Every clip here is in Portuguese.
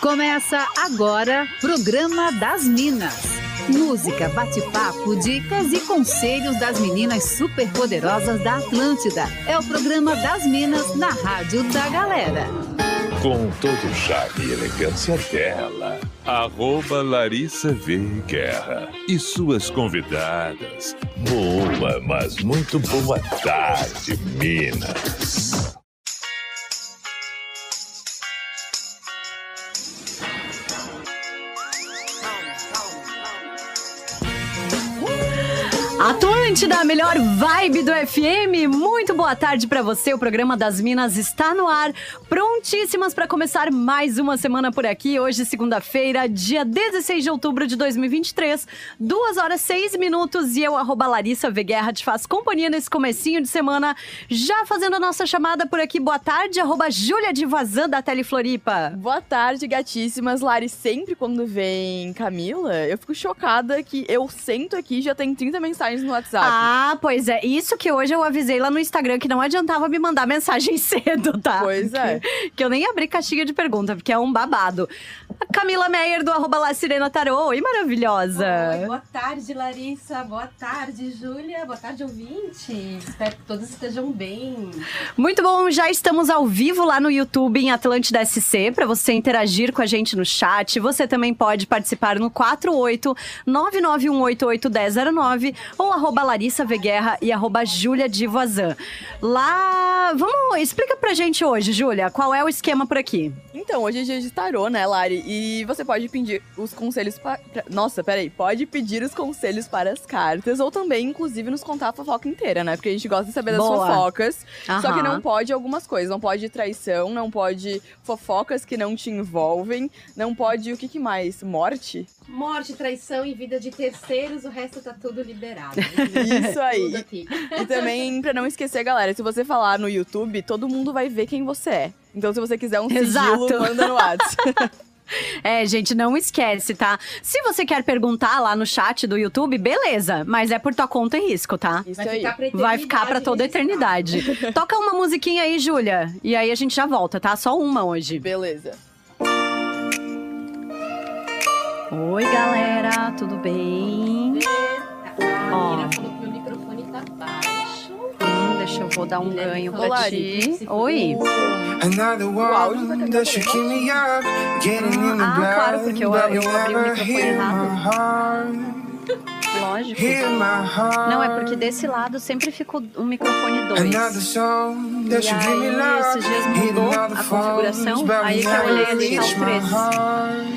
Começa agora, Programa das Minas. Música, bate-papo, dicas e conselhos das meninas superpoderosas da Atlântida. É o Programa das Minas na Rádio da Galera. Com todo o charme e elegância dela, arroba Larissa V. Guerra e suas convidadas. Boa, mas muito boa tarde, Minas. Atlântida, a melhor vibe do FM. Muito boa tarde para você. O programa das Minas está no ar, prontíssimas para começar mais uma semana por aqui. Hoje, segunda-feira, dia 16 de outubro de 2023, 2 horas 6 minutos e eu, arroba Larissa Veguerra, te faço companhia nesse comecinho de semana, já fazendo a nossa chamada por aqui. Boa tarde, arroba Júlia de Vazan da Telefloripa. Boa tarde, gatíssimas. Lari, sempre quando vem Camila, eu fico chocada que eu sento aqui já tem 30 mensagens no WhatsApp. Ah, pois é. Isso que hoje eu avisei lá no Instagram que não adiantava me mandar mensagem cedo, tá? Pois é. Que, que eu nem abri caixinha de pergunta, porque é um babado. A Camila Meyer do arroba La Sirena Tarô. Oi, maravilhosa. Oi, boa tarde, Larissa. Boa tarde, Júlia. Boa tarde, ouvinte. Espero que todos estejam bem. Muito bom, já estamos ao vivo lá no YouTube em Atlântida SC para você interagir com a gente no chat. Você também pode participar no 48 991881009 ou arroba Larissa Veguerra e arroba Júlia Divazan. Lá, vamos, explica pra gente hoje, Júlia, qual é o esquema por aqui? Então, hoje é dia de tarô, né, Lari? E você pode pedir os conselhos para. Nossa, peraí. Pode pedir os conselhos para as cartas, ou também, inclusive, nos contar a fofoca inteira, né? Porque a gente gosta de saber das Boa. fofocas. Só que Aham. não pode algumas coisas. Não pode traição, não pode fofocas que não te envolvem, não pode o que, que mais? Morte? Morte, traição e vida de terceiros, o resto tá tudo liberado. Isso aí. Aqui. E também, pra não esquecer, galera, se você falar no YouTube, todo mundo vai ver quem você é. Então, se você quiser um Exato. sigilo, manda no WhatsApp. É, gente, não esquece, tá? Se você quer perguntar lá no chat do YouTube, beleza, mas é por tua conta e risco, tá? Isso Vai aí. ficar pra Vai ficar pra toda a eternidade eternidade. Toca uma musiquinha aí, Júlia. E aí a gente já volta, tá? Só uma hoje. Beleza. Oi, galera, tudo bem? Ó. A Mira falou que meu microfone tá baixo. Hum, deixa eu vou dar um ganho falou pra Lari. ti. Oi. Another one that should keep me up, getting in the Ah, blood, claro, porque eu- but eu abri o never microfone errado. Lógico. Não, é porque desse lado sempre fica o o microfone Another 2. song E aí, esses dias mudou a configuração, aí que eu olhei ali tá o my 13. heart.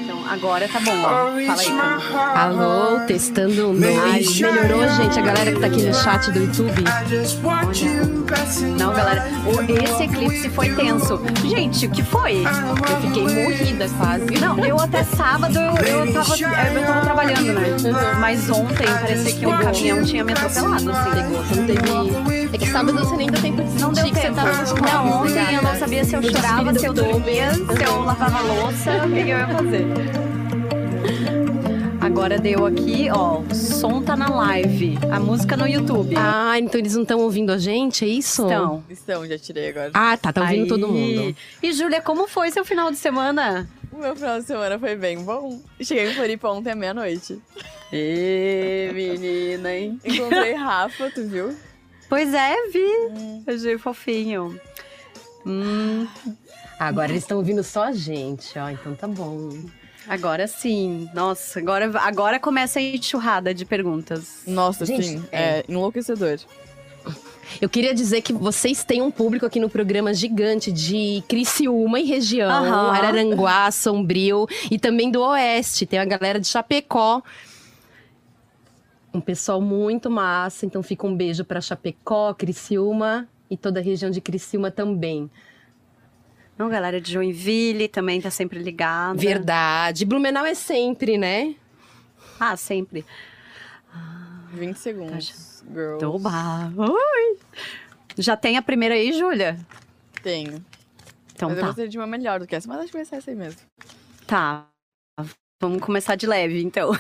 Então, agora tá bom, Oh, ó. Fala reach aí. Alô, testando um Ai, melhorou, gente, a galera que tá aqui no chat do YouTube. Não, galera, o- esse eclipse foi tenso. Gente, o que foi? Eu fiquei morrida quase. Não, eu até sábado eu, eu, tava, eu tava trabalhando, né? Mas ontem parecia que o caminhão tinha me atropelado, assim. Pegou, não teve. É que sábado você nem deu tempo de sentir Não deu que você tempo. tava Não, ontem eu não sabia se eu chorava, se eu dormia, se eu lavava louça, o que que eu ia fazer. Agora deu aqui, ó, o som tá na live, a música no YouTube. Ah, então eles não estão ouvindo a gente, é isso? Então. Estão, já tirei agora. Ah, tá, tá ouvindo Aí. todo mundo. E Júlia, como foi seu final de semana? O meu final de semana foi bem bom. Cheguei em Floripa ontem à meia-noite. Ê, menina, hein? Encontrei Rafa, tu viu? Pois é, vi. Achei fofinho. Hum, Agora eles estão ouvindo só a gente, ó, então tá bom. agora sim. Nossa, agora, agora começa a enxurrada de perguntas. Nossa, Gente, sim, é. é enlouquecedor. Eu queria dizer que vocês têm um público aqui no programa gigante de Criciúma e região, Aham. Araranguá, Sombrio e também do Oeste. Tem a galera de Chapecó. Um pessoal muito massa, então fica um beijo para Chapecó, Criciúma e toda a região de Criciúma também. Não, galera de Joinville também tá sempre ligada. Verdade. Blumenau é sempre, né? Ah, sempre. 20 segundos. Girl. Toba. Oi. Já tem a primeira aí, Júlia? Tenho. Então mas eu tá. gostaria de uma melhor do que essa, mas acho que vai ser essa aí mesmo. Tá. Vamos começar de leve, então.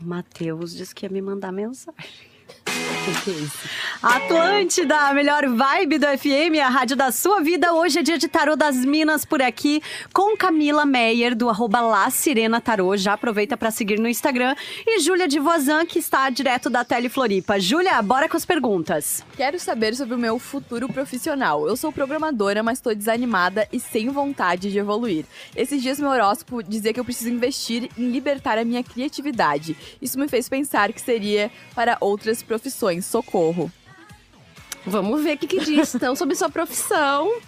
Matheus disse que ia me mandar mensagem. É? Atlântida, a melhor vibe do FM, a rádio da sua vida. Hoje é dia de tarô das Minas por aqui, com Camila Meyer, do arroba La Sirena Tarô. Já aproveita para seguir no Instagram. E Júlia de Vozan, que está direto da Tele Floripa. Júlia, bora com as perguntas. Quero saber sobre o meu futuro profissional. Eu sou programadora, mas estou desanimada e sem vontade de evoluir. Esses dias meu horóscopo dizia que eu preciso investir em libertar a minha criatividade. Isso me fez pensar que seria para outras profissões. Socorro. Vamos ver o que, que diz então sobre sua profissão.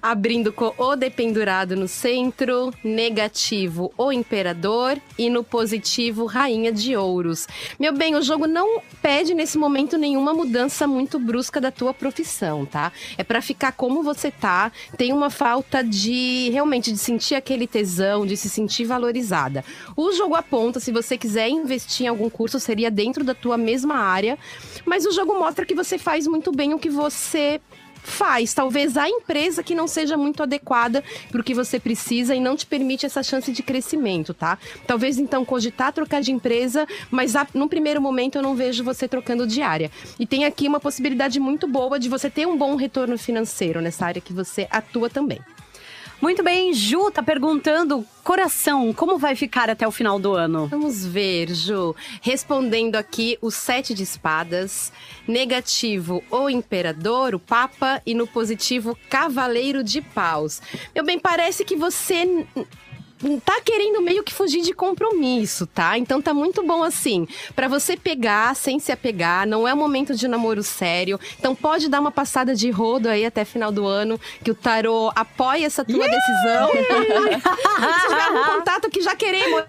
Abrindo com o dependurado no centro, negativo o imperador e no positivo rainha de ouros. Meu bem, o jogo não pede nesse momento nenhuma mudança muito brusca da tua profissão, tá? É para ficar como você tá. Tem uma falta de realmente de sentir aquele tesão, de se sentir valorizada. O jogo aponta se você quiser investir em algum curso seria dentro da tua mesma área, mas o jogo mostra que você faz muito bem o que você faz. Talvez a empresa que não seja muito adequada para o que você precisa e não te permite essa chance de crescimento, tá? Talvez então cogitar trocar de empresa, mas a, num primeiro momento eu não vejo você trocando de área. E tem aqui uma possibilidade muito boa de você ter um bom retorno financeiro nessa área que você atua também. Muito bem, Ju tá perguntando, coração, como vai ficar até o final do ano? Vamos ver, Ju. Respondendo aqui o sete de espadas, negativo o imperador, o papa, e no positivo cavaleiro de paus. Meu bem, parece que você tá querendo meio que fugir de compromisso, tá? Então tá muito bom assim, Pra você pegar sem se apegar, não é um momento de namoro sério. Então pode dar uma passada de rodo aí até final do ano, que o tarô apoia essa tua decisão. Se tiver algum contato que já queremos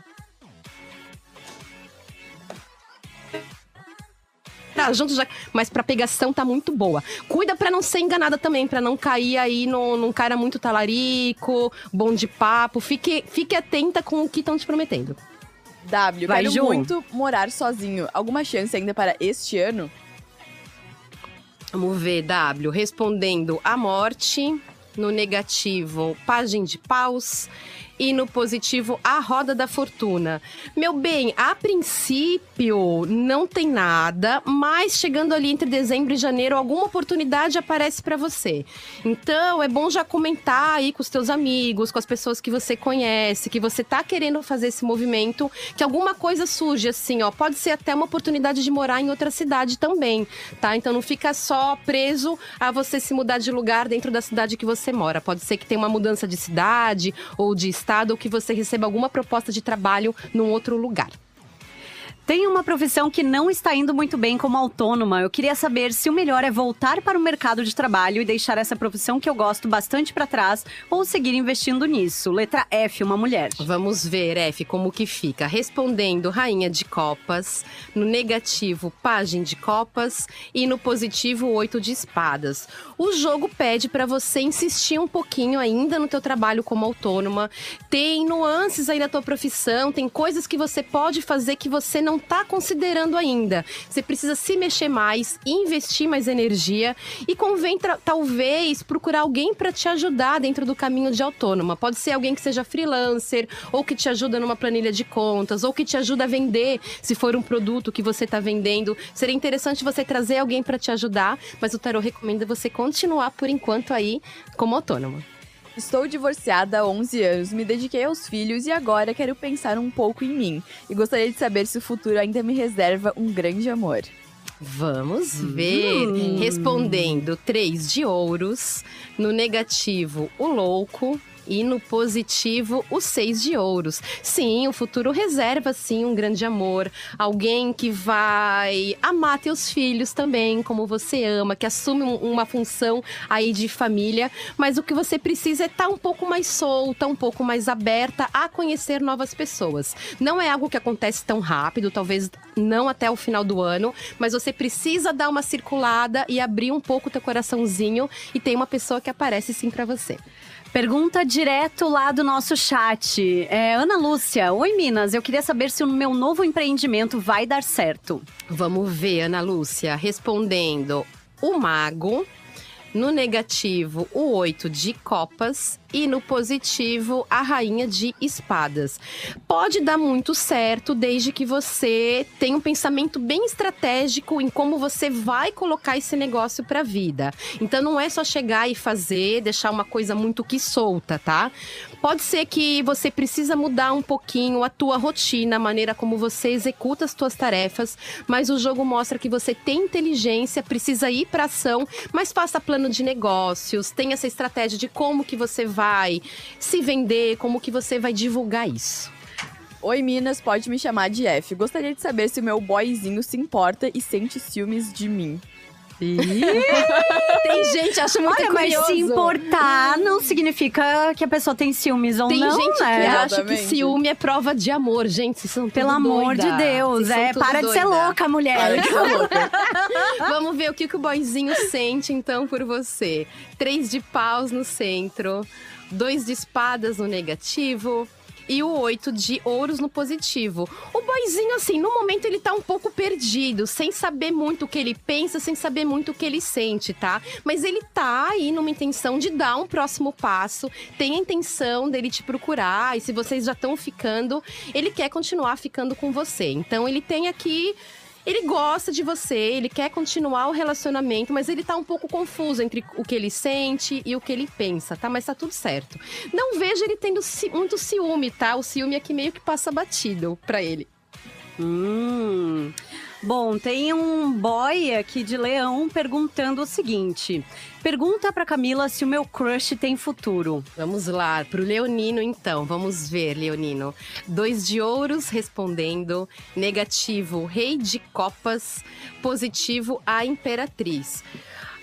Tá, junto já, mas pra pegação tá muito boa. Cuida pra não ser enganada também, pra não cair aí no, num cara muito talarico, bom de papo. Fique, fique atenta com o que estão te prometendo. W, Vai, quero Ju. muito morar sozinho. Alguma chance ainda para este ano? Vamos ver, W. Respondendo a morte. No negativo, página de paus. E no positivo, a roda da fortuna. Meu bem, a princípio não tem nada, mas chegando ali entre dezembro e janeiro, alguma oportunidade aparece pra você. Então, é bom já comentar aí com os teus amigos, com as pessoas que você conhece, que você tá querendo fazer esse movimento, que alguma coisa surge assim, ó. Pode ser até uma oportunidade de morar em outra cidade também, tá? Então não fica só preso a você se mudar de lugar dentro da cidade que você mora. Pode ser que tenha uma mudança de cidade ou de estado ou que você receba alguma proposta de trabalho num outro lugar. Tem uma profissão que não está indo muito bem como autônoma. Eu queria saber se o melhor é voltar para o mercado de trabalho e deixar essa profissão que eu gosto bastante para trás ou seguir investindo nisso. Letra F, uma mulher. Vamos ver, F, como que fica. Respondendo Rainha de Copas, no negativo, Página de Copas e no positivo, Oito de Espadas. O jogo pede para você insistir um pouquinho ainda no teu trabalho como autônoma. Tem nuances aí da tua profissão, tem coisas que você pode fazer que você não tá considerando ainda. Você precisa se mexer mais, investir mais energia e convém talvez procurar alguém para te ajudar dentro do caminho de autônoma. Pode ser alguém que seja freelancer ou que te ajuda numa planilha de contas ou que te ajuda a vender, se for um produto que você está vendendo. Seria interessante você trazer alguém para te ajudar, mas o tarô recomenda você continuar por enquanto aí como autônoma. Estou divorciada há 11 anos, me dediquei aos filhos e agora quero pensar um pouco em mim. E gostaria de saber se o futuro ainda me reserva um grande amor. Vamos ver. Respondendo três de ouros, no negativo, o louco. E no positivo, o seis de ouros. Sim, o futuro reserva, sim, um grande amor. Alguém que vai amar teus filhos também, como você ama, que assume um- uma função aí de família. Mas o que você precisa é estar um pouco mais solta, um pouco mais aberta a conhecer novas pessoas. Não é algo que acontece tão rápido, talvez não até o final do ano, mas você precisa dar uma circulada e abrir um pouco teu coraçãozinho e tem uma pessoa que aparece sim pra você. Pergunta direto lá do nosso chat. É, Ana Lúcia, oi Minas, eu queria saber se o meu novo empreendimento vai dar certo. Vamos ver, Ana Lúcia, respondendo o mago. No negativo, o oito de copas. E no positivo a rainha de espadas. Pode dar muito certo desde que você tenha um pensamento bem estratégico em como você vai colocar esse negócio para vida. Então não é só chegar e fazer, deixar uma coisa muito que solta, tá? Pode ser que você precisa mudar um pouquinho a tua rotina, a maneira como você executa as tuas tarefas, mas o jogo mostra que você tem inteligência, precisa ir para ação, mas faça plano de negócios, tenha essa estratégia de como que você vai se vender, como que você vai divulgar isso. Oi, Minas, pode me chamar de F. Gostaria de saber se o meu boyzinho se importa e sente ciúmes de mim. Tem gente acha muito Olha, mas curioso. se importar não significa que a pessoa tem ciúmes ou Tem não, gente que né? acha que ciúme é prova de amor, gente. Vocês são Pelo amor doida. de Deus, Vocês é, para de ser doida. louca, mulher. Para de ser louca. Vamos ver o que, que o boyzinho sente, então, por você. Três de paus no centro, dois de espadas no negativo. E o oito de ouros no positivo. O boyzinho, assim, no momento ele tá um pouco perdido, sem saber muito o que ele pensa, sem saber muito o que ele sente, tá? Mas ele tá aí numa intenção de dar um próximo passo, tem a intenção dele te procurar, e se vocês já estão ficando, ele quer continuar ficando com você. Então ele tem aqui ele gosta de você, ele quer continuar o relacionamento, mas ele tá um pouco confuso entre o que ele sente e o que ele pensa, tá? Mas tá tudo certo. Não vejo ele tendo ci- muito ciúme, tá? O ciúme aqui meio que passa batido pra ele. Hum. Bom, tem um boy aqui de Leão perguntando o seguinte: pergunta pra Camila se o meu crush tem futuro. Vamos lá, pro Leonino então. Vamos ver, Leonino. Dois de ouros respondendo. Negativo, rei de copas. Positivo, a imperatriz.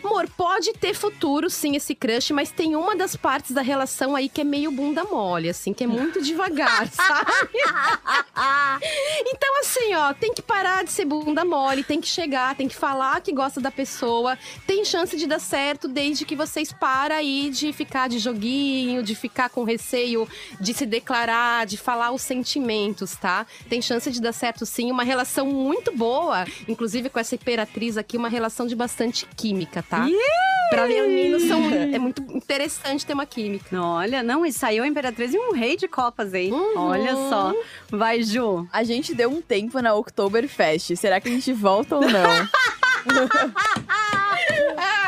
Amor, pode ter futuro sim esse crush, mas tem uma das partes da relação aí que é meio bunda mole, assim, que é muito devagar, sabe? então, assim, ó, tem que parar de ser bunda mole, tem que chegar, tem que falar que gosta da pessoa. Tem chance de dar certo desde que vocês param aí de ficar de joguinho, de ficar com receio de se declarar, de falar os sentimentos, tá? Tem chance de dar certo sim, uma relação muito boa, inclusive com essa imperatriz aqui, uma relação de bastante química, tá? Pra Leonino são, é muito interessante ter uma química. Olha, não, e saiu a Imperatriz e um rei de copas, hein? Uhum. Olha só. Vai, Ju. A gente deu um tempo na Oktoberfest. Será que a gente volta ou não?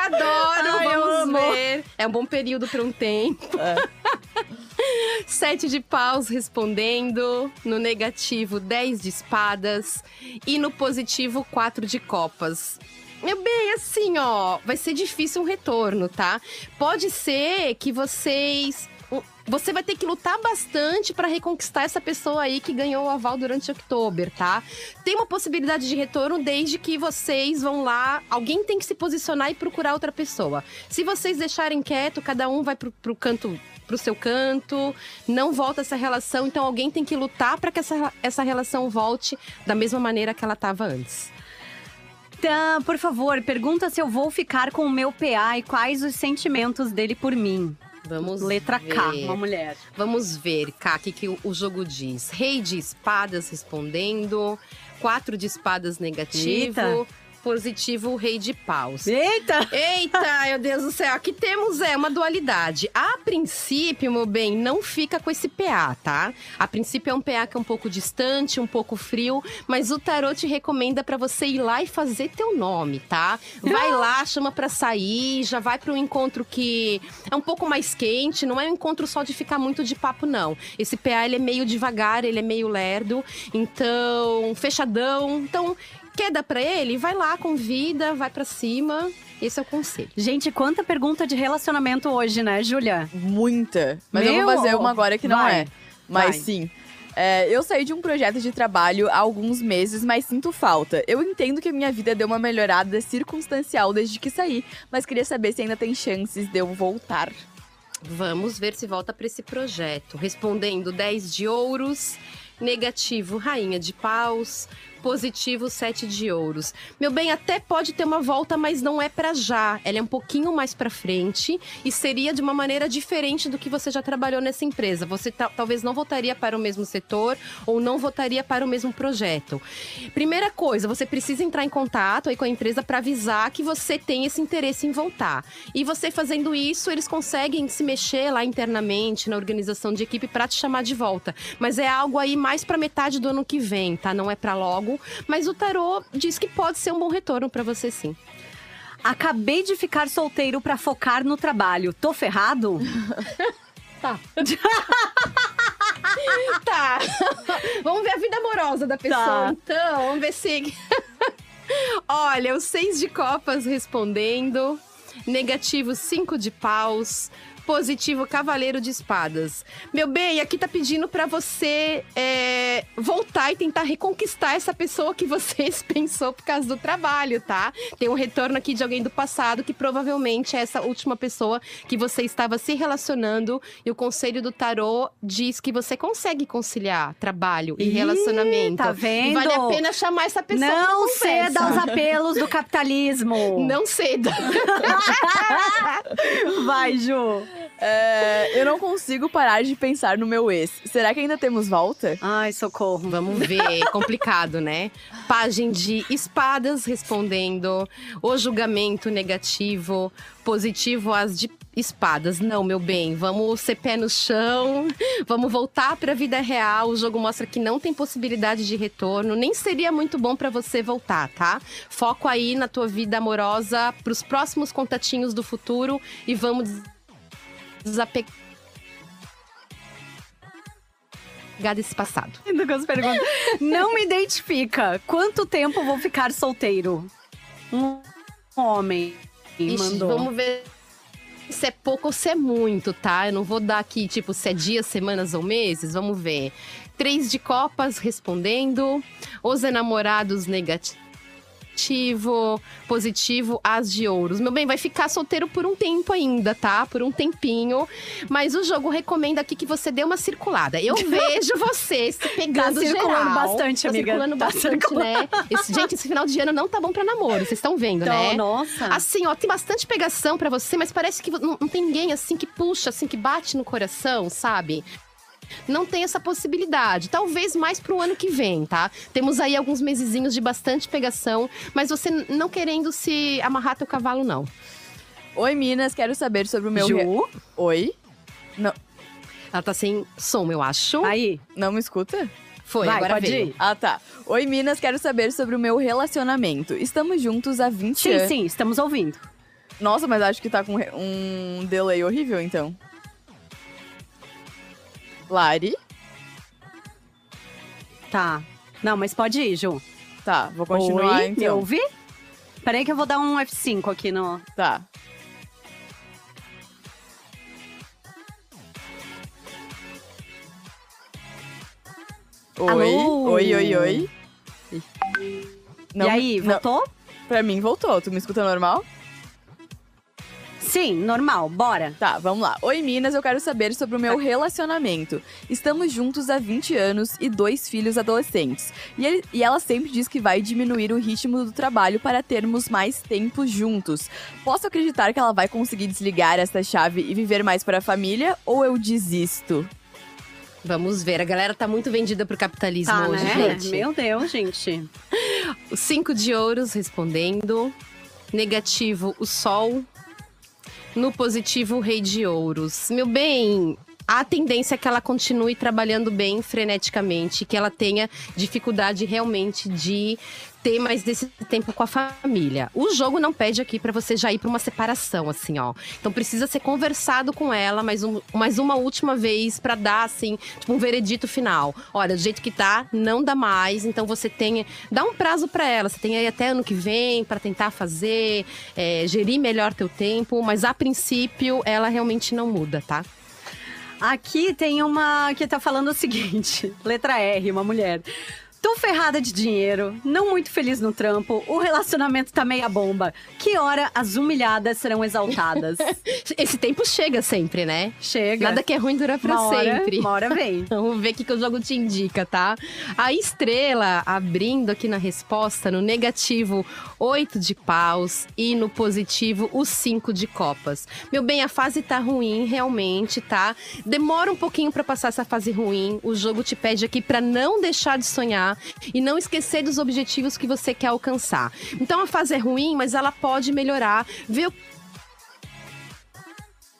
Adoro, Ai, vamos amo. ver. É um bom período para um tempo. Sete de paus respondendo. No negativo, dez de espadas. E no positivo, quatro de copas. Meu bem, assim, ó, vai ser difícil um retorno, tá? Pode ser que vocês. Você vai ter que lutar bastante para reconquistar essa pessoa aí que ganhou o aval durante outubro, tá? Tem uma possibilidade de retorno desde que vocês vão lá. Alguém tem que se posicionar e procurar outra pessoa. Se vocês deixarem quieto, cada um vai pro, pro canto. Pro seu canto, não volta essa relação, então alguém tem que lutar para que essa, essa relação volte da mesma maneira que ela estava antes. Tá, por favor, pergunta se eu vou ficar com o meu PA e quais os sentimentos dele por mim. Vamos Letra K, ver. uma mulher. Vamos ver, Ká, o que, que o, o jogo diz. Rei de espadas respondendo. Quatro de espadas negativo. Eita. Positivo, rei de paus. Eita! Eita, meu Deus do céu. Aqui temos é uma dualidade. A princípio, meu bem, não fica com esse PA, tá? A princípio é um PA que é um pouco distante, um pouco frio, mas o tarot te recomenda pra você ir lá e fazer teu nome, tá? Vai lá, chama pra sair, já vai pra um encontro que é um pouco mais quente, não é um encontro só de ficar muito de papo não. Esse PA ele é meio devagar, ele é meio lerdo, então fechadão. Então, quer dar pra ele? Vai lá, convida, vai pra cima. Esse é o conselho. Gente, quanta pergunta de relacionamento hoje, né, Júlia? Muita. Mas eu Meu, vou fazer uma agora que não vai, é. Mas vai. sim. É, eu saí de um projeto de trabalho há alguns meses, mas sinto falta. Eu entendo que a minha vida deu uma melhorada circunstancial desde que saí, mas queria saber se ainda tem chances de eu voltar. Vamos ver se volta para esse projeto. Respondendo 10 de ouros, negativo rainha de paus, positivo sete de ouros. Meu bem, até pode ter uma volta, mas não é para já. Ela é um pouquinho mais para frente e seria de uma maneira diferente do que você já trabalhou nessa empresa. Você ta- talvez não voltaria para o mesmo setor ou não voltaria para o mesmo projeto. Primeira coisa, você precisa entrar em contato aí com a empresa para avisar que você tem esse interesse em voltar. E você fazendo isso, eles conseguem se mexer lá internamente na organização de equipe para te chamar de volta. Mas é algo aí mais para metade do ano que vem, tá? Não é para logo, mas o tarô diz que pode ser um bom retorno para você sim. Acabei de ficar solteiro pra focar no trabalho. Tô ferrado? Tá. tá. Vamos ver a vida amorosa da pessoa, Tá. então. Vamos ver se. Olha, os seis de copas respondendo. Negativo, cinco de paus. Positivo, cavaleiro de espadas. Meu bem, aqui tá pedindo pra você é, voltar e tentar reconquistar essa pessoa que você pensou por causa do trabalho, tá? Tem um retorno aqui de alguém do passado que provavelmente é essa última pessoa que você estava se relacionando. E o conselho do tarô diz que você consegue conciliar trabalho e Ih, relacionamento. tá E vendo? vale a pena chamar essa pessoa Não ceda aos apelos do capitalismo. Não ceda. Vai, Ju. É, eu não consigo parar de pensar no meu ex. Será que ainda temos volta? Ai, socorro. Vamos ver, complicado, né? Pagem de espadas respondendo, o julgamento negativo, positivo as de espadas. Não, meu bem, vamos ser pé no chão, vamos voltar pra vida real. O jogo mostra que não tem possibilidade de retorno, nem seria muito bom pra você voltar, tá? Foco aí na tua vida amorosa pros próximos contatinhos do futuro e vamos desapegar desse passado. Não me identifica. Quanto tempo vou ficar solteiro? Um homem Ixi, mandou. vamos ver se é pouco ou se é muito, tá? Eu não vou dar aqui, tipo, se é dias, semanas ou meses. Vamos ver. Três de copas respondendo. Os enamorados negativo. Positivo, as de ouros. Meu bem, vai ficar solteiro por um tempo ainda, tá? Por um tempinho. Mas o jogo recomenda aqui que você dê uma circulada. Eu vejo você se pegando Tá circulando geral. bastante, tá amiga. circulando Tá bastante, circulando. né? Esse- gente, esse final de ano não tá bom pra namoro. Vocês estão vendo, Então, né? nossa. Assim, ó, tem bastante pegação pra você, mas parece que não, não tem ninguém assim que puxa, assim, que bate no coração, sabe? Não tem essa possibilidade. Talvez mais pro ano que vem, tá? Temos aí alguns mesezinhos de bastante pegação, mas você não querendo se amarrar teu cavalo, não. Oi, Minas, quero saber sobre o meu. Ju? re- Oi? Ela tá sem som, eu acho. Aí. Não me escuta? Foi, vai, agora pode veio. ir. Ah, tá. Oi, Minas, quero saber sobre o meu relacionamento. Estamos juntos há 20 Sim, anos. sim, estamos ouvindo. Nossa, mas acho que tá com um delay horrível, então. Lari? Tá. Não, mas pode ir, Ju. Tá, vou continuar Oi, me então. ouve? Peraí que eu vou dar um F5 aqui no... Tá. Oi, Alô? oi, oi, oi. Não, e aí, não, voltou? pra mim voltou. Tu me escuta normal? Sim, normal, bora. Tá, vamos lá. Oi, Minas, eu quero saber sobre o meu relacionamento. Estamos juntos há 20 anos e dois filhos adolescentes. E, ele- e ela sempre diz que vai diminuir o ritmo do trabalho para termos mais tempo juntos. Posso acreditar que ela vai conseguir desligar essa chave e viver mais para a família ou eu desisto? Vamos ver. A galera tá muito vendida pro capitalismo Tá, hoje, né? gente. Meu Deus, gente. O cinco de ouros respondendo. Negativo, o sol. No positivo, rei de ouros. Meu bem, a tendência é que ela continue trabalhando bem freneticamente, que ela tenha dificuldade realmente de ter mais desse tempo com a família. O jogo não pede aqui pra você já ir pra uma separação, assim, ó. Então precisa ser conversado com ela mais, um, mais uma última vez pra dar, assim, tipo, um veredito final. Olha, do jeito que tá, não dá mais. Então você tem. Dá um prazo pra ela. Você tem aí até ano que vem pra tentar fazer, é, gerir melhor teu tempo. Mas a princípio, ela realmente não muda, tá? Aqui tem uma que tá falando o seguinte: letra R, uma mulher. Tô ferrada de dinheiro, não muito feliz no trampo, o relacionamento tá meia bomba. Que hora as humilhadas serão exaltadas? Esse tempo chega sempre, né? Chega. Nada que é ruim dura pra uma hora, sempre. Uma hora vem. Vamos ver o que, que o jogo te indica, tá? A estrela abrindo aqui na resposta, no negativo, oito de paus e no positivo, o cinco de copas. Meu bem, a fase tá ruim, realmente, tá? Demora um pouquinho pra passar essa fase ruim. O jogo te pede aqui pra não deixar de sonhar e não esquecer dos objetivos que você quer alcançar. Então a fase é ruim, mas ela pode melhorar. O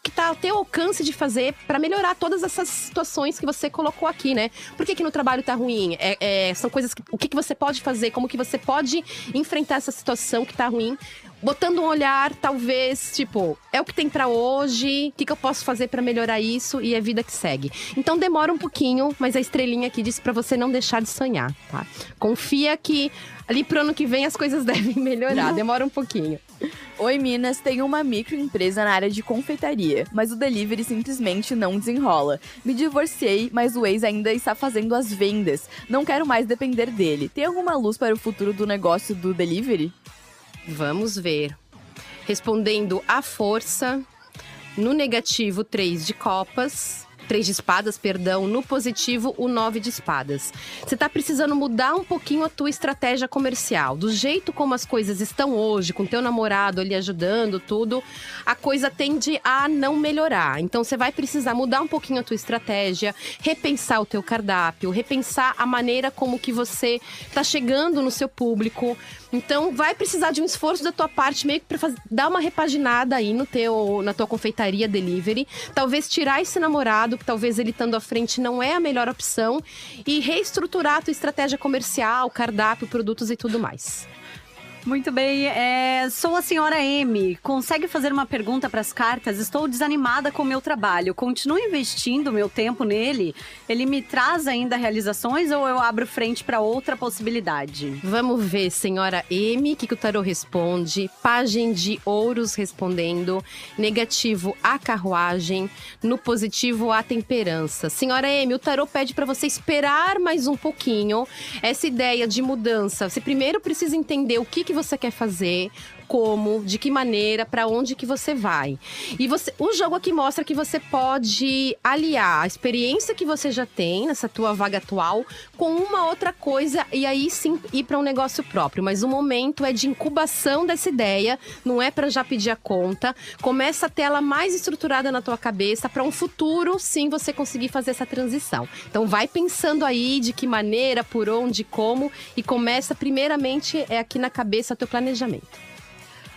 que tá ao teu alcance de fazer pra melhorar todas essas situações que você colocou aqui, né? Por que, que no trabalho tá ruim? É, é, são coisas que, o que, que você pode fazer, como que você pode enfrentar essa situação que tá ruim, botando um olhar, talvez, tipo, é o que tem pra hoje, o que, que eu posso fazer pra melhorar isso e é vida que segue. Então demora um pouquinho, mas a estrelinha aqui disse pra você não deixar de sonhar, tá? Confia que ali pro ano que vem as coisas devem melhorar, demora um pouquinho. Oi Minas tem uma microempresa na área de confeitaria, mas o delivery simplesmente não desenrola. Me divorciei, mas o ex ainda está fazendo as vendas. Não quero mais depender dele. Tem alguma luz para o futuro do negócio do delivery? Vamos ver. Respondendo à força, no negativo, três de copas. Três de espadas, perdão. No positivo, o nove de espadas. Você tá precisando mudar um pouquinho a tua estratégia comercial. Do jeito como as coisas estão hoje, com teu namorado ali ajudando, tudo, a coisa tende a não melhorar. Então você vai precisar mudar um pouquinho a tua estratégia, repensar o teu cardápio, repensar a maneira como que você tá chegando no seu público. Então vai precisar de um esforço da tua parte meio que para dar uma repaginada aí no teu na tua confeitaria delivery, talvez tirar esse namorado que talvez ele estando à frente não é a melhor opção e reestruturar a tua estratégia comercial, cardápio, produtos e tudo mais. Muito bem, é, sou a senhora M. Consegue fazer uma pergunta para as cartas? Estou desanimada com o meu trabalho. Continuo investindo meu tempo nele? Ele me traz ainda realizações ou eu abro frente para outra possibilidade? Vamos ver, senhora M, o que, que o tarô responde. Pagem de ouros respondendo. Negativo, a carruagem. No positivo, a temperança. Senhora M, o tarô pede para você esperar mais um pouquinho. Essa ideia de mudança. Você primeiro precisa entender o que, que você quer fazer, como, de que maneira, para onde que você vai. E você, o jogo aqui mostra que você pode aliar a experiência que você já tem nessa tua vaga atual com uma outra coisa e aí sim ir para um negócio próprio. Mas o momento é de incubação dessa ideia, não é para já pedir a conta. Começa a ter ela mais estruturada na tua cabeça para um futuro sim você conseguir fazer essa transição. Então vai pensando aí de que maneira, por onde, como e começa primeiramente é aqui na cabeça teu planejamento.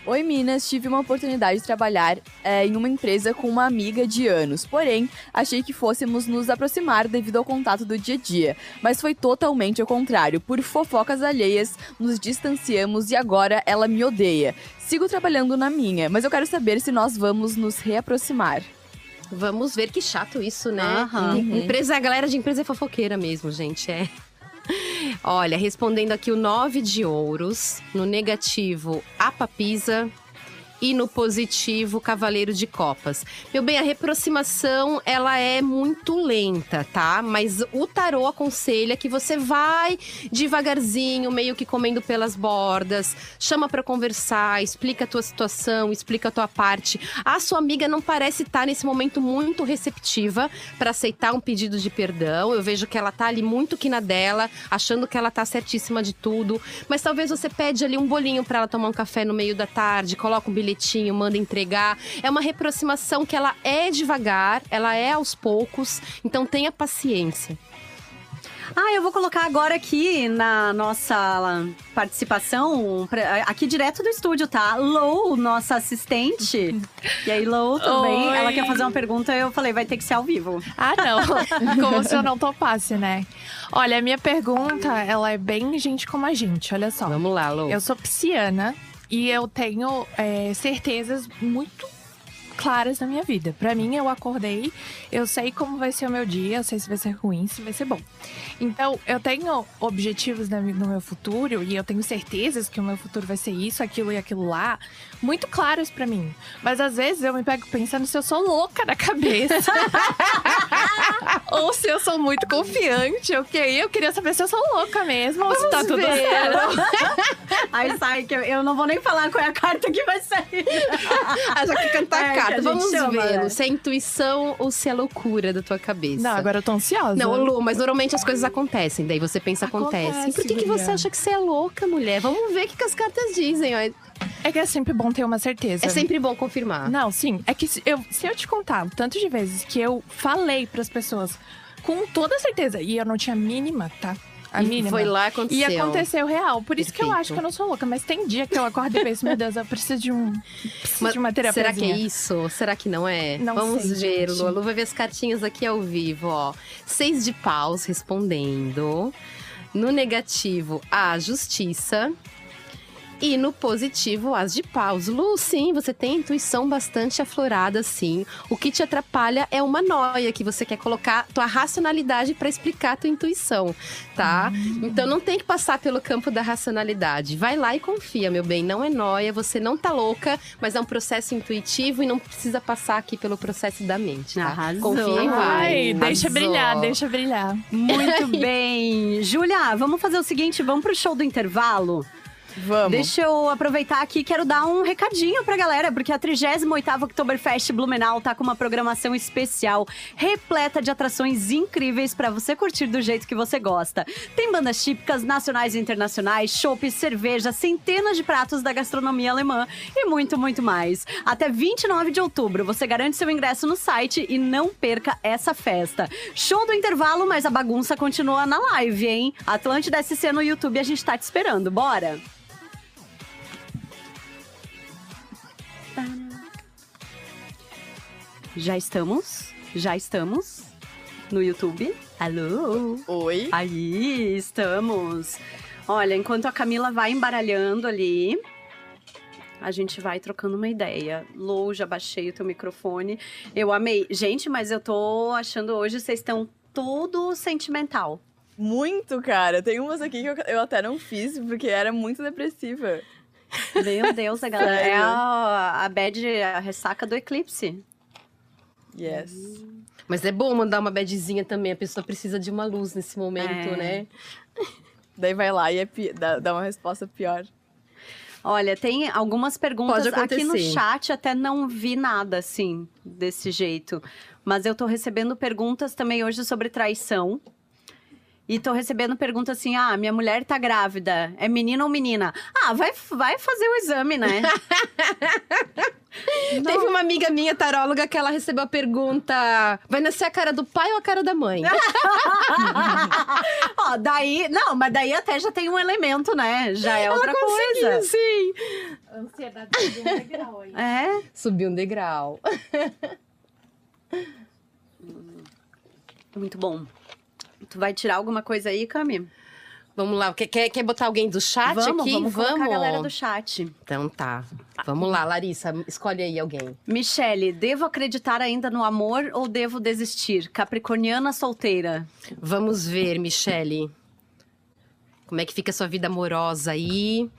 Oi Minas, tive uma oportunidade de trabalhar é, em uma empresa com uma amiga de anos, porém achei que fôssemos nos aproximar devido ao contato do dia a dia, mas foi totalmente ao contrário. Por fofocas alheias, nos distanciamos e agora ela me odeia. Sigo trabalhando na minha, mas eu quero saber se nós vamos nos reaproximar. Vamos ver que chato isso, né? Aham. Empresa, a galera de empresa é fofoqueira mesmo, gente. É. Olha, respondendo aqui o nove de ouros, no negativo, a papisa. E no positivo, Cavaleiro de Copas. Meu bem, a reaproximação, ela é muito lenta, tá? Mas o tarô aconselha que você vai devagarzinho, meio que comendo pelas bordas, chama pra conversar, explica a tua situação, explica a tua parte. A sua amiga não parece estar nesse momento muito receptiva pra aceitar um pedido de perdão. Eu vejo que ela tá ali muito que na dela, achando que ela tá certíssima de tudo. Mas talvez você pede ali um bolinho pra ela tomar um café no meio da tarde, coloca um bilhetinho, manda entregar. É uma reaproximação que ela é devagar, ela é aos poucos, então tenha paciência. Ah, eu vou colocar agora aqui na nossa participação, aqui direto do estúdio, tá? Lou, nossa assistente. E aí, Lou também, Oi. ela quer fazer uma pergunta, eu falei, vai ter que ser ao vivo. Ah, não. Como se eu não topasse, né? Olha, a minha pergunta, ela é bem gente como a gente, olha só. Vamos lá, Lou. Eu sou pisciana e eu tenho é, certezas muito claras na minha vida. Pra mim, eu acordei, eu sei como vai ser o meu dia, eu sei se vai ser ruim, se vai ser bom. Então, eu tenho objetivos no meu futuro e eu tenho certezas que o meu futuro vai ser isso, aquilo e aquilo lá, muito claros pra mim. Mas às vezes eu me pego pensando se eu sou louca na cabeça. ou se eu sou muito confiante, ok? Eu queria saber se eu sou louca mesmo ou se tá tudo ver. certo. Aí sai que eu, eu não vou nem falar qual é a carta que vai sair. Ah, já que cantar É, a a carta. gente Vamos chama, ver né? se é intuição ou se é loucura da tua cabeça. Não, agora eu tô ansiosa. Não, Lu, mas normalmente as coisas acontecem. Daí você pensa, acontece. Acontece, Por que, que você acha que você é louca, mulher? Vamos ver o que, que as cartas dizem. ó. É que é sempre bom ter uma certeza. É sempre bom confirmar. Não, sim. É que se eu, se eu te contar o tanto de vezes que eu falei pras pessoas com toda certeza, e eu não tinha a mínima, tá? A E mínima. foi lá, aconteceu. E aconteceu real. Por isso que eu Perfeito. acho que eu não sou louca. Mas tem dia que eu acordo e penso, meu Deus, eu preciso de um. Preciso Mas de uma terapia. será que é isso? Será que não é? Não Vamos sei, ver, gente. Lu. A Lu vai ver as cartinhas aqui ao vivo, ó. Seis de paus respondendo. No negativo, a justiça. E no positivo, as de paus. Lu, sim, você tem intuição bastante aflorada, sim. O que te atrapalha é uma noia que você quer colocar tua racionalidade pra explicar a tua intuição, tá? Então não tem que passar pelo campo da racionalidade. Vai lá e confia, meu bem. Não é noia, você não tá louca, mas é um processo intuitivo e não precisa passar aqui pelo processo da mente, tá? Arrasou. Confia e vai. Ai, deixa Arrasou. brilhar, deixa brilhar. Muito bem. Júlia, vamos fazer o seguinte, vamos pro show do intervalo? Vamos. Deixa eu aproveitar aqui, quero dar um recadinho pra galera, porque a 38ª Oktoberfest Blumenau tá com uma programação especial, repleta de atrações incríveis pra você curtir do jeito que você gosta. Tem bandas típicas nacionais e internacionais, chopp, cerveja, centenas de pratos da gastronomia alemã e muito, muito mais. Até 29 de outubro, você garante seu ingresso no site e não perca essa festa. Show do intervalo, mas a bagunça continua na live, hein? Atlântida SC no YouTube, a gente tá te esperando. Bora! Já estamos? Já estamos no YouTube? Alô? Oi. Aí estamos. Olha, enquanto a Camila vai embaralhando ali, a gente vai trocando uma ideia. Lou, já baixei o teu microfone. Eu amei. Gente, mas eu tô achando hoje vocês estão tudo sentimental. Muito, cara. Tem umas aqui que eu, eu até não fiz, porque era muito depressiva. Meu Deus, a galera. É a, a bad, a ressaca do eclipse. Yes. Mas é bom mandar uma badzinha também. A pessoa precisa de uma luz nesse momento, É. né? Daí vai lá e é pi- dá, dá uma resposta pior. Olha, tem algumas perguntas aqui no chat, até não vi nada assim, desse jeito. Mas eu tô recebendo perguntas também hoje sobre traição. E tô recebendo pergunta assim: ah, minha mulher tá grávida, é menino ou menina? Ah, vai, vai fazer o exame, né? Teve uma amiga minha taróloga que ela recebeu a pergunta: vai nascer a cara do pai ou a cara da mãe? Ó, daí. Não, mas daí até já tem um elemento, né? Já é outra coisa. Sim. Ansiedade de um degrau aí. É. Subiu um degrau. Muito bom. Tu vai tirar alguma coisa aí, Cami? Vamos lá. Quer, quer, quer botar alguém do chat vamos, aqui? vamos colocar a galera do chat. Então tá. Vamos lá, Larissa. Escolhe aí alguém. Michele, devo acreditar ainda no amor ou devo desistir? Capricorniana solteira. Vamos ver, Michele. Como é que fica a sua vida amorosa aí?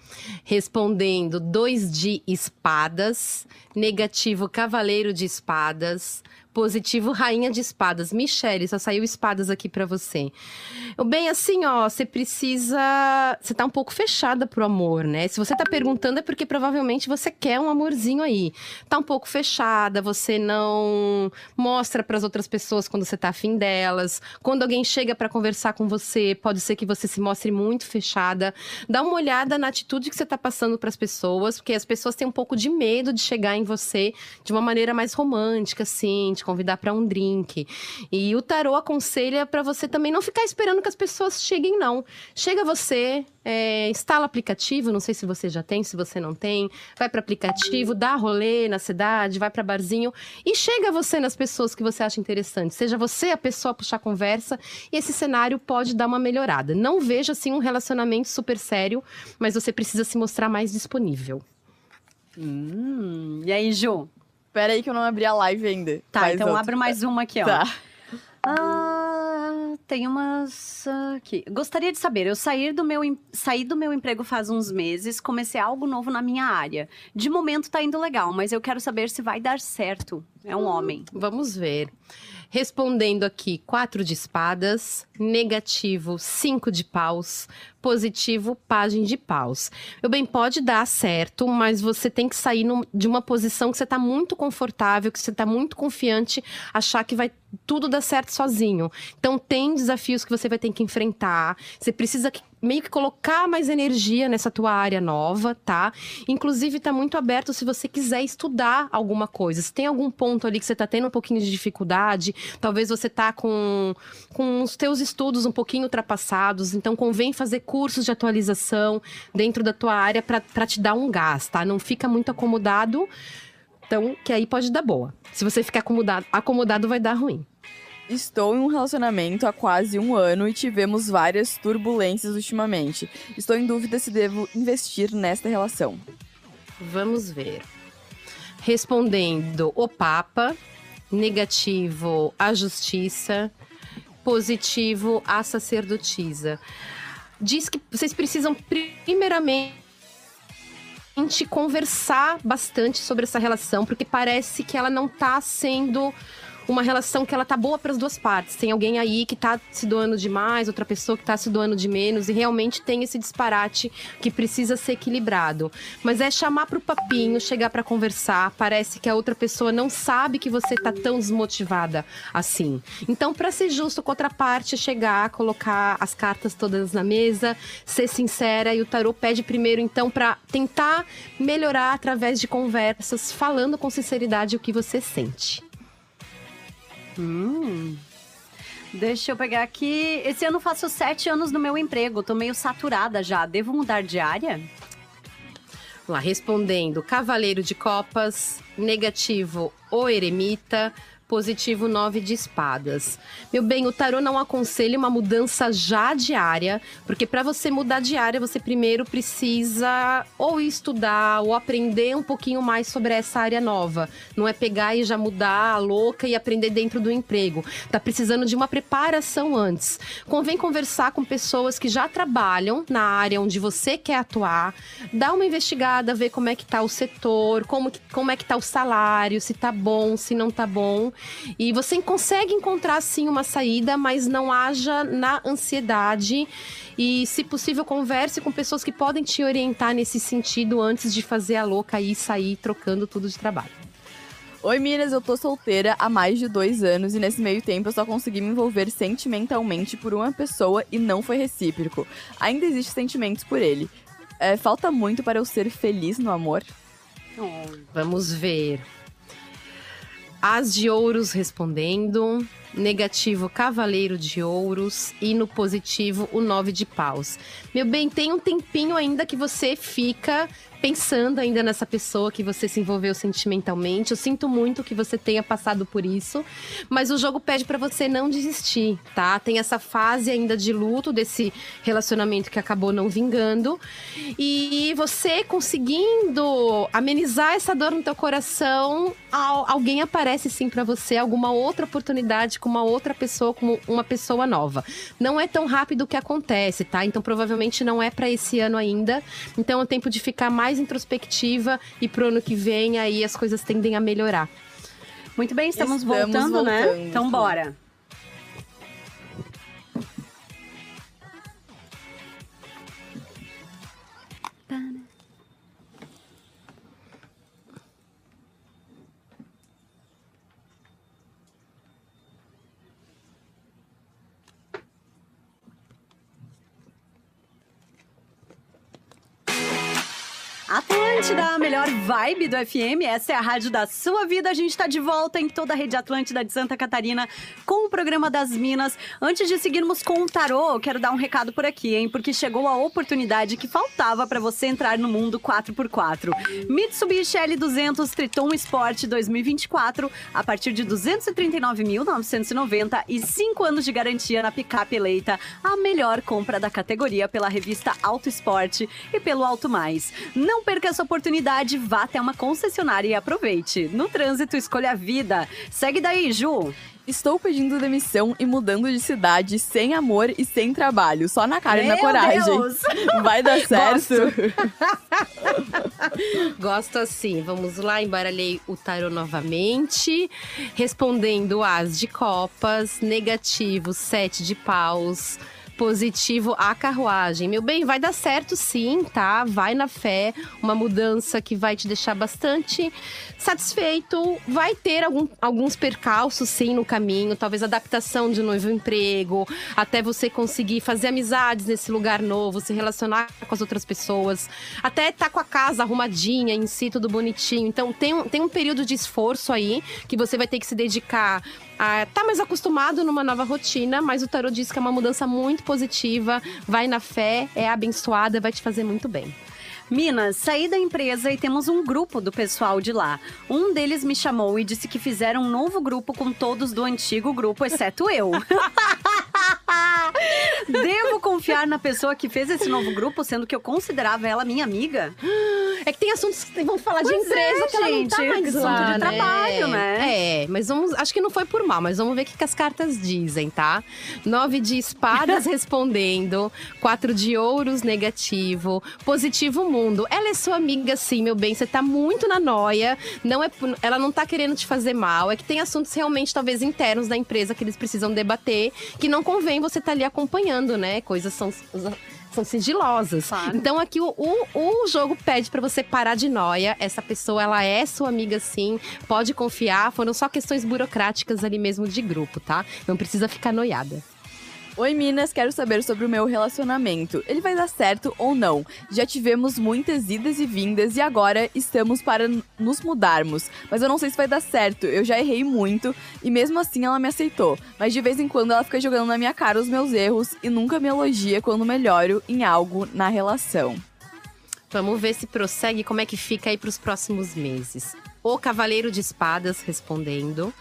Respondendo, dois de espadas. Negativo, cavaleiro de espadas. Positivo, rainha de espadas. Michele, só saiu espadas aqui pra você. Bem, assim, ó, você precisa. Você tá um pouco fechada pro amor, né? Se você tá perguntando é porque provavelmente você quer um amorzinho aí. Tá um pouco fechada, você não mostra pras outras pessoas quando você tá afim delas. Quando alguém chega pra conversar com você, pode ser que você se mostre muito fechada. Dá uma olhada na atitude que você tá passando pras pessoas, porque as pessoas têm um pouco de medo de chegar em você de uma maneira mais romântica, assim, te convidar pra um drink. E o tarô aconselha pra você também não ficar esperando que as pessoas cheguem, não. Chega você, é, instala aplicativo, não sei se você já tem, se você não tem, vai para aplicativo, dá rolê na cidade, vai para barzinho e chega você nas pessoas que você acha interessante. Seja você a pessoa a puxar conversa e esse cenário pode dar uma melhorada. Não veja assim um relacionamento super sério, mas você precisa se mostrar mais disponível. Hum, e aí, Ju? Pera aí que eu não abri a live ainda. Tá, Faz então outra. abre mais uma aqui, ó. Tá. Ah, tem umas aqui. Gostaria de saber, eu saí do, meu, saí do meu emprego faz uns meses, comecei algo novo na minha área. De momento tá indo legal, mas eu quero saber se vai dar certo. É um homem. Vamos ver. Respondendo aqui, quatro de espadas, negativo, cinco de paus, positivo, página de paus. Meu bem, pode dar certo, mas você tem que sair num- de uma posição que você está muito confortável, que você está muito confiante, achar que vai tudo dar certo sozinho. Então, tem desafios que você vai ter que enfrentar. Você precisa meio que colocar mais energia nessa tua área nova, tá? Inclusive, tá muito aberto se você quiser estudar alguma coisa. Se tem algum ponto ali que você tá tendo um pouquinho de dificuldade, talvez você tá com, com os teus estudos um pouquinho ultrapassados, então convém fazer cursos de atualização dentro da tua área para te dar um gás, tá? Não fica muito acomodado, então que aí pode dar boa. Se você ficar acomodado, acomodado vai dar ruim. Estou em um relacionamento há quase um ano e tivemos várias turbulências ultimamente. Estou em dúvida se devo investir nesta relação. Vamos ver. Respondendo o Papa, negativo a justiça, positivo a sacerdotisa. Diz que vocês precisam primeiramente conversar bastante sobre essa relação, porque parece que ela não tá sendo uma relação que ela tá boa para as duas partes. Tem alguém aí que tá se doando demais, outra pessoa que tá se doando de menos e realmente tem esse disparate que precisa ser equilibrado. Mas é chamar pro papinho, chegar para conversar. Parece que a outra pessoa não sabe que você tá tão desmotivada assim. Então, para ser justo com a outra parte, chegar, colocar as cartas todas na mesa, ser sincera e o tarô pede primeiro então para tentar melhorar através de conversas, falando com sinceridade o que você sente. Hum. Deixa eu pegar aqui. Esse ano faço sete anos no meu emprego. Tô meio saturada já. Devo mudar de área? Vamos lá, respondendo: Cavaleiro de Copas, negativo, o Eremita, positivo, nove de espadas. Meu bem, o tarô não aconselha uma mudança já diária, porque para você mudar de área, você primeiro precisa ou estudar ou aprender um pouquinho mais sobre essa área nova. Não é pegar e já mudar louca e aprender dentro do emprego. Tá precisando de uma preparação antes. Convém conversar com pessoas que já trabalham na área onde você quer atuar, dar uma investigada, ver como é que tá o setor, como, como é que tá o salário, se tá bom, se não tá bom. E você consegue encontrar sim uma saída, mas não haja na ansiedade. E, se possível, converse com pessoas que podem te orientar nesse sentido antes de fazer a louca e sair trocando tudo de trabalho. Oi, Minas, eu tô solteira há mais de dois anos e nesse meio tempo eu só consegui me envolver sentimentalmente por uma pessoa e não foi recíproco. Ainda existem sentimentos por ele. É, falta muito para eu ser feliz no amor? Vamos ver. As de ouros respondendo. Negativo, cavaleiro de ouros. E no positivo, o nove de paus. Meu bem, tem um tempinho ainda que você fica pensando ainda nessa pessoa que você se envolveu sentimentalmente. Eu sinto muito que você tenha passado por isso, mas o jogo pede pra você não desistir, tá? Tem essa fase ainda de luto desse relacionamento que acabou não vingando. E você conseguindo amenizar essa dor no teu coração, al- alguém aparece sim pra você, alguma outra oportunidade com uma outra pessoa, com uma pessoa nova. Não é tão rápido que acontece, tá? Então provavelmente não é pra esse ano ainda. Então é tempo de ficar mais introspectiva e pro ano que vem aí as coisas tendem a melhorar. Muito bem, estamos, Estamos voltando, né? voltando, Então sim. bora. Atlântida, a melhor vibe do FM. Essa é a rádio da sua vida. A gente está de volta em toda a rede Atlântida de Santa Catarina com o programa das Minas. Antes de seguirmos com o tarô, quero dar um recado por aqui, hein? Porque chegou a oportunidade que faltava para você entrar no mundo 4x4. Mitsubishi L200 Triton Sport 2024 a partir de 239.990 e 5 anos de garantia na picape eleita a melhor compra da categoria pela revista Auto Esporte e pelo Auto Mais. Não perca essa oportunidade, vá até uma concessionária e aproveite. No trânsito, escolha a vida. Segue daí, Ju. Estou pedindo demissão e mudando de cidade sem amor e sem trabalho, só na cara e na Meu coragem. Deus. Vai dar certo? Gosto assim. Vamos lá, embaralhei o tarô novamente. Respondendo as de copas, negativo, sete de paus. Positivo, a carruagem. Meu bem, vai dar certo sim, tá? Vai na fé. Uma mudança que vai te deixar bastante satisfeito. Vai ter algum- alguns percalços, sim, no caminho. Talvez adaptação de novo emprego. Até você conseguir fazer amizades nesse lugar novo, se relacionar com as outras pessoas. Até estar com a casa arrumadinha em si, tudo bonitinho. Então, tem um, tem um período de esforço aí que você vai ter que se dedicar a tá mais acostumado numa nova rotina, mas o tarot diz que é uma mudança muito positiva. Vai na fé, é abençoada, vai te fazer muito bem. Minas, saí da empresa e temos um grupo do pessoal de lá. Um deles me chamou e disse que fizeram um novo grupo com todos do antigo grupo, exceto eu. Devo confiar na pessoa que fez esse novo grupo, sendo que eu considerava ela minha amiga? É que tem assuntos que vão falar de Pois empresa é, que ela não tá mais assunto lá, de trabalho, né? É, mas vamos. Acho que não foi por mal, mas vamos ver o que, que as cartas dizem, tá? Nove de espadas respondendo, quatro de ouros negativo, positivo mundo. Ela é sua amiga, sim, meu bem. Você tá muito na noia. Não é, ela não tá querendo te fazer mal. É que tem assuntos realmente, talvez, internos da empresa que eles precisam debater, que não convém você estar ali acompanhando, né? Coisas são. São sigilosas. Claro. Então aqui o, o, o jogo pede pra você parar de noia. Essa pessoa, ela é sua amiga sim. Pode confiar. Foram só questões burocráticas ali mesmo de grupo, tá? Não precisa ficar noiada. Oi, Minas, quero saber sobre o meu relacionamento. Ele vai dar certo ou não? Já tivemos muitas idas e vindas e agora estamos para nos mudarmos. Mas eu não sei se vai dar certo. Eu já errei muito e mesmo assim ela me aceitou. Mas de vez em quando ela fica jogando na minha cara os meus erros e nunca me elogia quando melhoro em algo na relação. Vamos ver se prossegue, como é que fica aí pros próximos meses. O Cavaleiro de Espadas respondendo.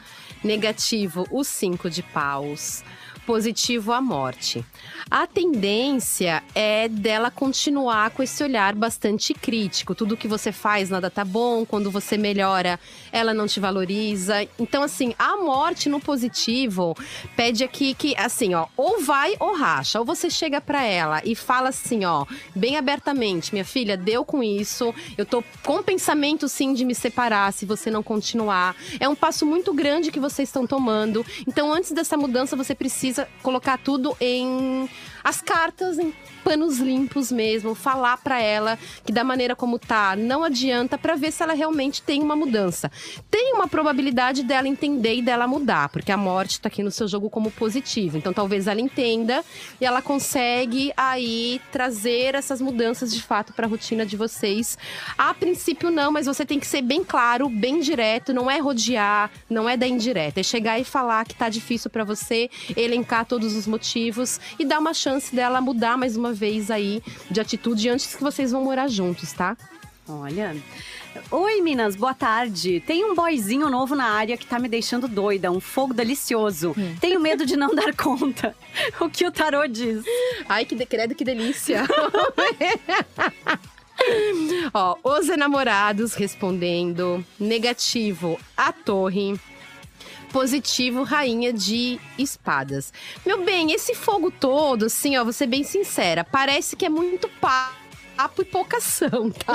Negativo, o Cinco de Paus. Positivo, a morte. A tendência é dela continuar com esse olhar bastante crítico. Tudo que você faz, nada tá bom. Quando você melhora, ela não te valoriza. Então, assim, a morte no positivo pede aqui que, assim, ó, ou vai ou racha. Ou você chega pra ela e fala assim, ó, bem abertamente: minha filha, deu com isso. Eu tô com pensamento, sim, de me separar se você não continuar. É um passo muito grande que vocês estão tomando. Então, antes dessa mudança, você precisa colocar tudo em as cartas em panos limpos mesmo, falar pra ela que da maneira como tá, não adianta pra ver se ela realmente tem uma mudança. Tem uma probabilidade dela entender e dela mudar, porque a morte tá aqui no seu jogo como positivo. Então talvez ela entenda e ela consegue aí trazer essas mudanças de fato pra rotina de vocês. A princípio não, mas você tem que ser bem claro, bem direto, não é rodear, não é dar indireta, é chegar e falar que tá difícil pra você, elencar todos os motivos e dar uma chance dela mudar mais uma vez aí de atitude antes que vocês vão morar juntos, tá? Olha. Oi, Minas, boa tarde. Tem um boyzinho novo na área que tá me deixando doida, um fogo delicioso. Tenho medo de não dar conta. O que o tarô diz? Ai, que decredo, que delícia! Ó, os enamorados respondendo. Negativo, a torre. Positivo, rainha de espadas. Meu bem, esse fogo todo, assim, ó, vou ser bem sincera, parece que é muito papo e pouca ação, tá?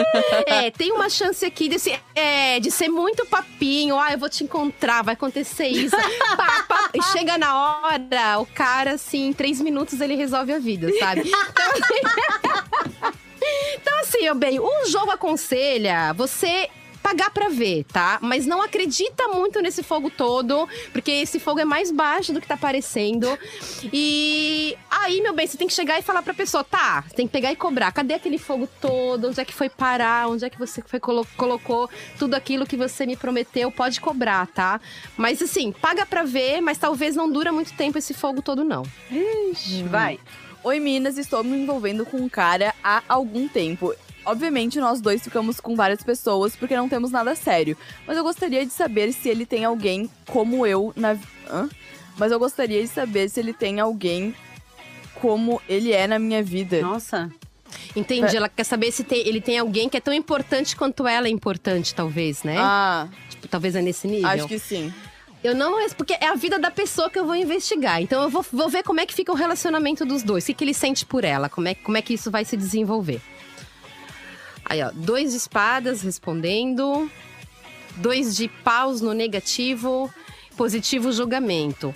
é, tem uma chance aqui desse, é, de ser muito papinho. Ah, eu vou te encontrar, vai acontecer isso. Pá, pá, e chega na hora, o cara, assim, em três minutos ele resolve a vida, sabe? Então, assim, meu bem, o jogo aconselha você pagar pra ver, tá? Mas não acredita muito nesse fogo todo, porque esse fogo é mais baixo do que tá parecendo. E aí, meu bem, você tem que chegar e falar pra pessoa, tá, você tem que pegar e cobrar. Cadê aquele fogo todo? Onde é que foi parar? Onde é que você foi, colo- colocou tudo aquilo que você me prometeu? Pode cobrar, tá? Mas assim, paga pra ver, mas talvez não dura muito tempo esse fogo todo, não. Vai. Oi, Minas, estou me envolvendo com um cara há algum tempo. Obviamente, nós dois ficamos com várias pessoas porque não temos nada sério. Mas eu gostaria de saber se ele tem alguém como eu na. Hã? Mas eu gostaria de saber se ele tem alguém como ele é na minha vida. Nossa. Entendi. Ela quer saber se tem- ele tem alguém que é tão importante quanto ela é importante, talvez, né? Ah, Tipo, talvez é nesse nível. acho que sim. Eu não. Porque é a vida da pessoa que eu vou investigar. Então eu vou, vou ver como é que fica o relacionamento dos dois. O que, que ele sente por ela. Como é, como é que isso vai se desenvolver. Aí, ó. Dois de espadas respondendo. Dois de paus no negativo. Positivo julgamento.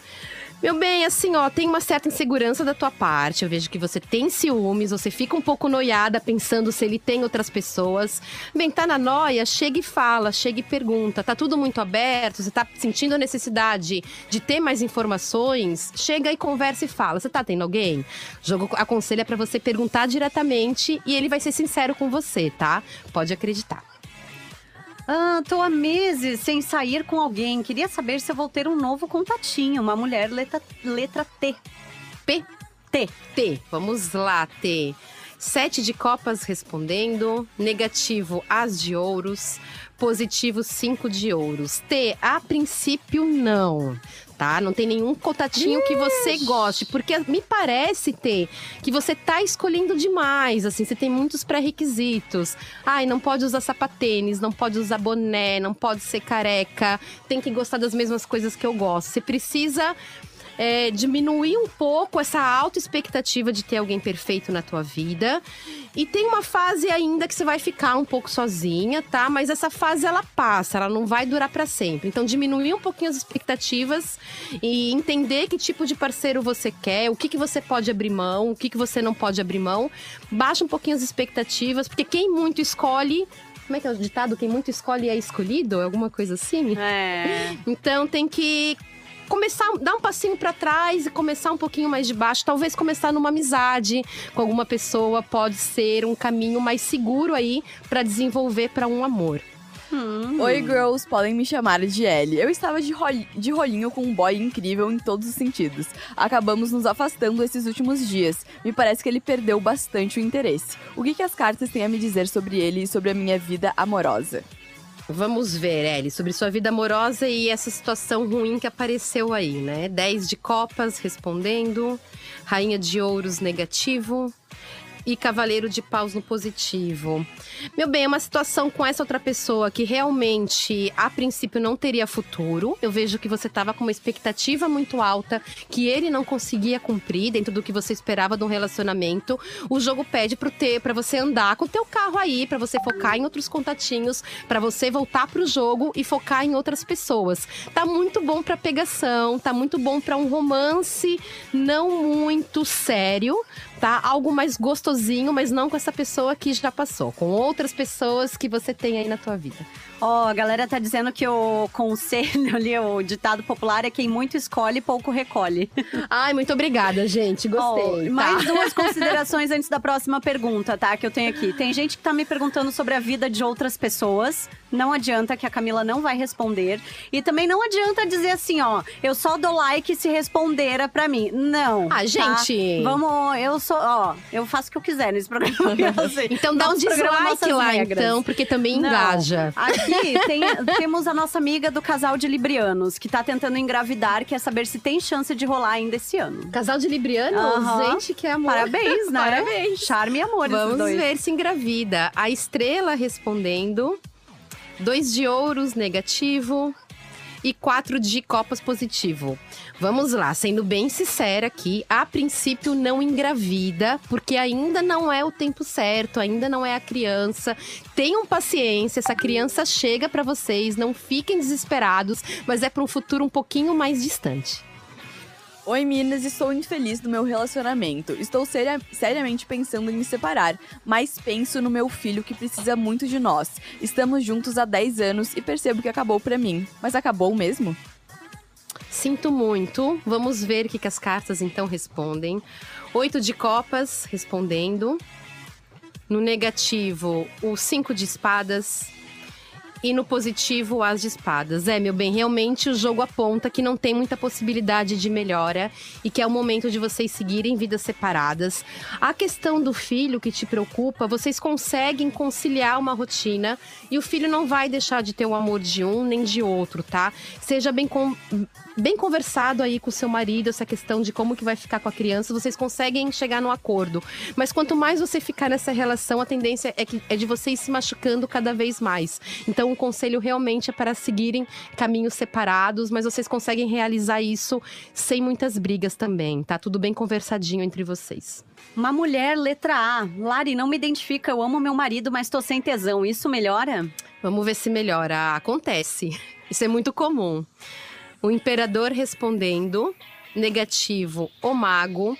Meu bem, assim, ó, tem uma certa insegurança da tua parte. Eu vejo que você tem ciúmes, você fica um pouco noiada pensando se ele tem outras pessoas. Bem, tá na noia, chega e fala, chega e pergunta. Tá tudo muito aberto, você tá sentindo a necessidade de ter mais informações? Chega e conversa e fala. Você tá tendo alguém? O jogo aconselha pra você perguntar diretamente e ele vai ser sincero com você, tá? Pode acreditar. Ah, tô há meses sem sair com alguém. Queria saber se eu vou ter um novo contatinho. Uma mulher letra, letra T. P. T. T. Vamos lá, T. Sete de copas respondendo. Negativo, as de ouros. Positivo, cinco de ouros. T, a princípio, não. Tá? Não tem nenhum contatinho que você goste. Porque me parece, T, que você tá escolhendo demais. Assim, você tem muitos pré-requisitos. Ai, não pode usar sapatênis, não pode usar boné, não pode ser careca. Tem que gostar das mesmas coisas que eu gosto. Você precisa é, diminuir um pouco essa alta expectativa de ter alguém perfeito na tua vida. E tem uma fase ainda que você vai ficar um pouco sozinha, tá? Mas essa fase ela passa, ela não vai durar para sempre. Então diminuir um pouquinho as expectativas e entender que tipo de parceiro você quer, o que, que você pode abrir mão, o que, que você não pode abrir mão. Baixa um pouquinho as expectativas, porque quem muito escolhe como é que é o ditado? Quem muito escolhe é escolhido? Alguma coisa assim? É. Então tem que começar, dar um passinho pra trás e começar um pouquinho mais de baixo. Talvez começar numa amizade com alguma pessoa pode ser um caminho mais seguro aí pra desenvolver pra um amor. Oi, girls, podem me chamar de Ellie. Eu estava de, roli- de rolinho com um boy incrível em todos os sentidos. Acabamos nos afastando esses últimos dias. Me parece que ele perdeu bastante o interesse. O que, que as cartas têm a me dizer sobre ele e sobre a minha vida amorosa? Vamos ver, Ellie, sobre sua vida amorosa e essa situação ruim que apareceu aí, né? 10 de copas respondendo, rainha de ouros negativo e cavaleiro de paus no positivo. Meu bem, é uma situação com essa outra pessoa que realmente, a princípio, não teria futuro. Eu vejo que você estava com uma expectativa muito alta que ele não conseguia cumprir dentro do que você esperava de um relacionamento. O jogo pede pro ter, para você andar com o teu carro aí, para você focar em outros contatinhos, para você voltar pro jogo e focar em outras pessoas. Tá muito bom para pegação, tá muito bom para um romance não muito sério, tá? Algo mais gostosinho, mas não com essa pessoa que já passou, com outras pessoas que você tem aí na tua vida. Ó, a galera tá dizendo que o conselho ali, o ditado popular é quem muito escolhe, pouco recolhe. Ai, muito obrigada, gente. Gostei. Tá? mais duas considerações antes da próxima pergunta, tá? Que eu tenho aqui. Tem gente que tá me perguntando sobre a vida de outras pessoas. Não adianta que a Camila não vai responder. E também não adianta dizer assim, ó, eu só dou like se responder pra mim. Não. Ah, tá? gente. Vamos, eu sou, ó, eu faço o que eu quiser nesse programa. Então dá um dislike lá, regras. então, porque também Não. engaja. Aqui tem- temos a nossa amiga do casal de librianos, que tá tentando engravidar, quer saber se tem chance de rolar ainda esse ano. Casal de Libriano, Aham. gente, que amor. Parabéns, né? Parabéns. Charme e amor, Vamos ver se engravida. A estrela respondendo. Dois de ouros negativo. E quatro de copas positivo. Vamos lá, sendo bem sincera aqui, a princípio não engravida, porque ainda não é o tempo certo, ainda não é a criança. Tenham paciência, essa criança chega pra vocês, não fiquem desesperados, mas é para um futuro um pouquinho mais distante. Oi, Minas, estou infeliz no meu relacionamento. Estou seria- seriamente pensando em me separar, mas penso no meu filho que precisa muito de nós. Estamos juntos há 10 anos e percebo que acabou pra mim. Mas acabou mesmo? Sinto muito. Vamos ver o que, que as cartas então respondem. Oito de copas respondendo. No negativo, o cinco de espadas. E no positivo, as de espadas. É, meu bem, realmente o jogo aponta que não tem muita possibilidade de melhora e que é o momento de vocês seguirem vidas separadas. A questão do filho que te preocupa, vocês conseguem conciliar uma rotina e o filho não vai deixar de ter o amor de um nem de outro, tá? Seja bem com bem conversado aí com o seu marido, essa questão de como que vai ficar com a criança, vocês conseguem chegar no acordo. Mas quanto mais você ficar nessa relação, a tendência é, que, é de vocês se machucando cada vez mais. Então, o conselho realmente é para seguirem caminhos separados, mas vocês conseguem realizar isso sem muitas brigas também, tá? Tudo bem conversadinho entre vocês. Uma mulher, letra A. Lari, não me identifica, eu amo meu marido, mas tô sem tesão. Isso melhora? Vamos ver se melhora. Acontece. Isso é muito comum. O imperador respondendo, negativo, o mago,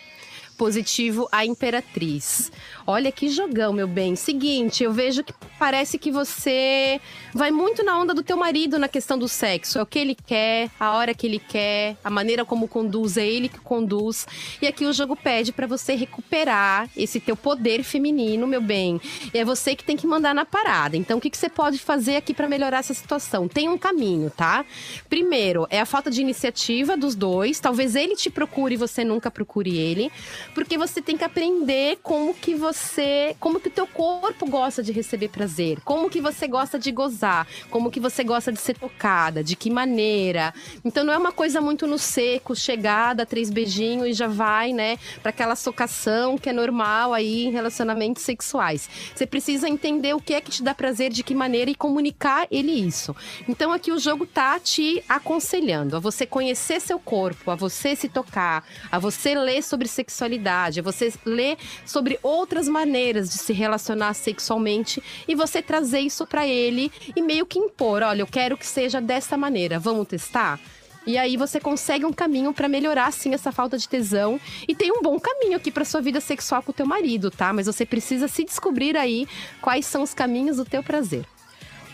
positivo, a imperatriz. Olha que jogão, meu bem. Seguinte, eu vejo que parece que você vai muito na onda do teu marido na questão do sexo. É o que ele quer, a hora que ele quer, a maneira como conduz, é ele que conduz. E aqui o jogo pede para você recuperar esse teu poder feminino, meu bem. E é você que tem que mandar na parada. Então, o que, que você pode fazer aqui para melhorar essa situação? Tem um caminho, tá? Primeiro, é a falta de iniciativa dos dois. Talvez ele te procure e você nunca procure ele. Porque você tem que aprender como que você como que o teu corpo gosta de receber prazer, como que você gosta de gozar, como que você gosta de ser tocada, de que maneira. Então não é uma coisa muito no seco, chegada, três beijinhos e já vai, né, para aquela socação que é normal aí em relacionamentos sexuais. Você precisa entender o que é que te dá prazer, de que maneira e comunicar ele isso. Então aqui o jogo tá te aconselhando a você conhecer seu corpo, a você se tocar, a você ler sobre sexualidade, a você ler sobre outras maneiras de se relacionar sexualmente e você trazer isso para ele e meio que impor, olha, eu quero que seja dessa maneira, vamos testar? E aí você consegue um caminho para melhorar sim essa falta de tesão e tem um bom caminho aqui para sua vida sexual com o teu marido, tá? Mas você precisa se descobrir aí quais são os caminhos do teu prazer.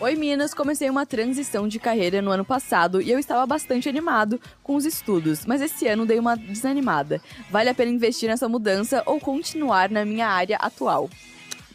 Oi Minas, comecei uma transição de carreira no ano passado e eu estava bastante animado com os estudos, mas esse ano dei uma desanimada. Vale a pena investir nessa mudança ou continuar na minha área atual?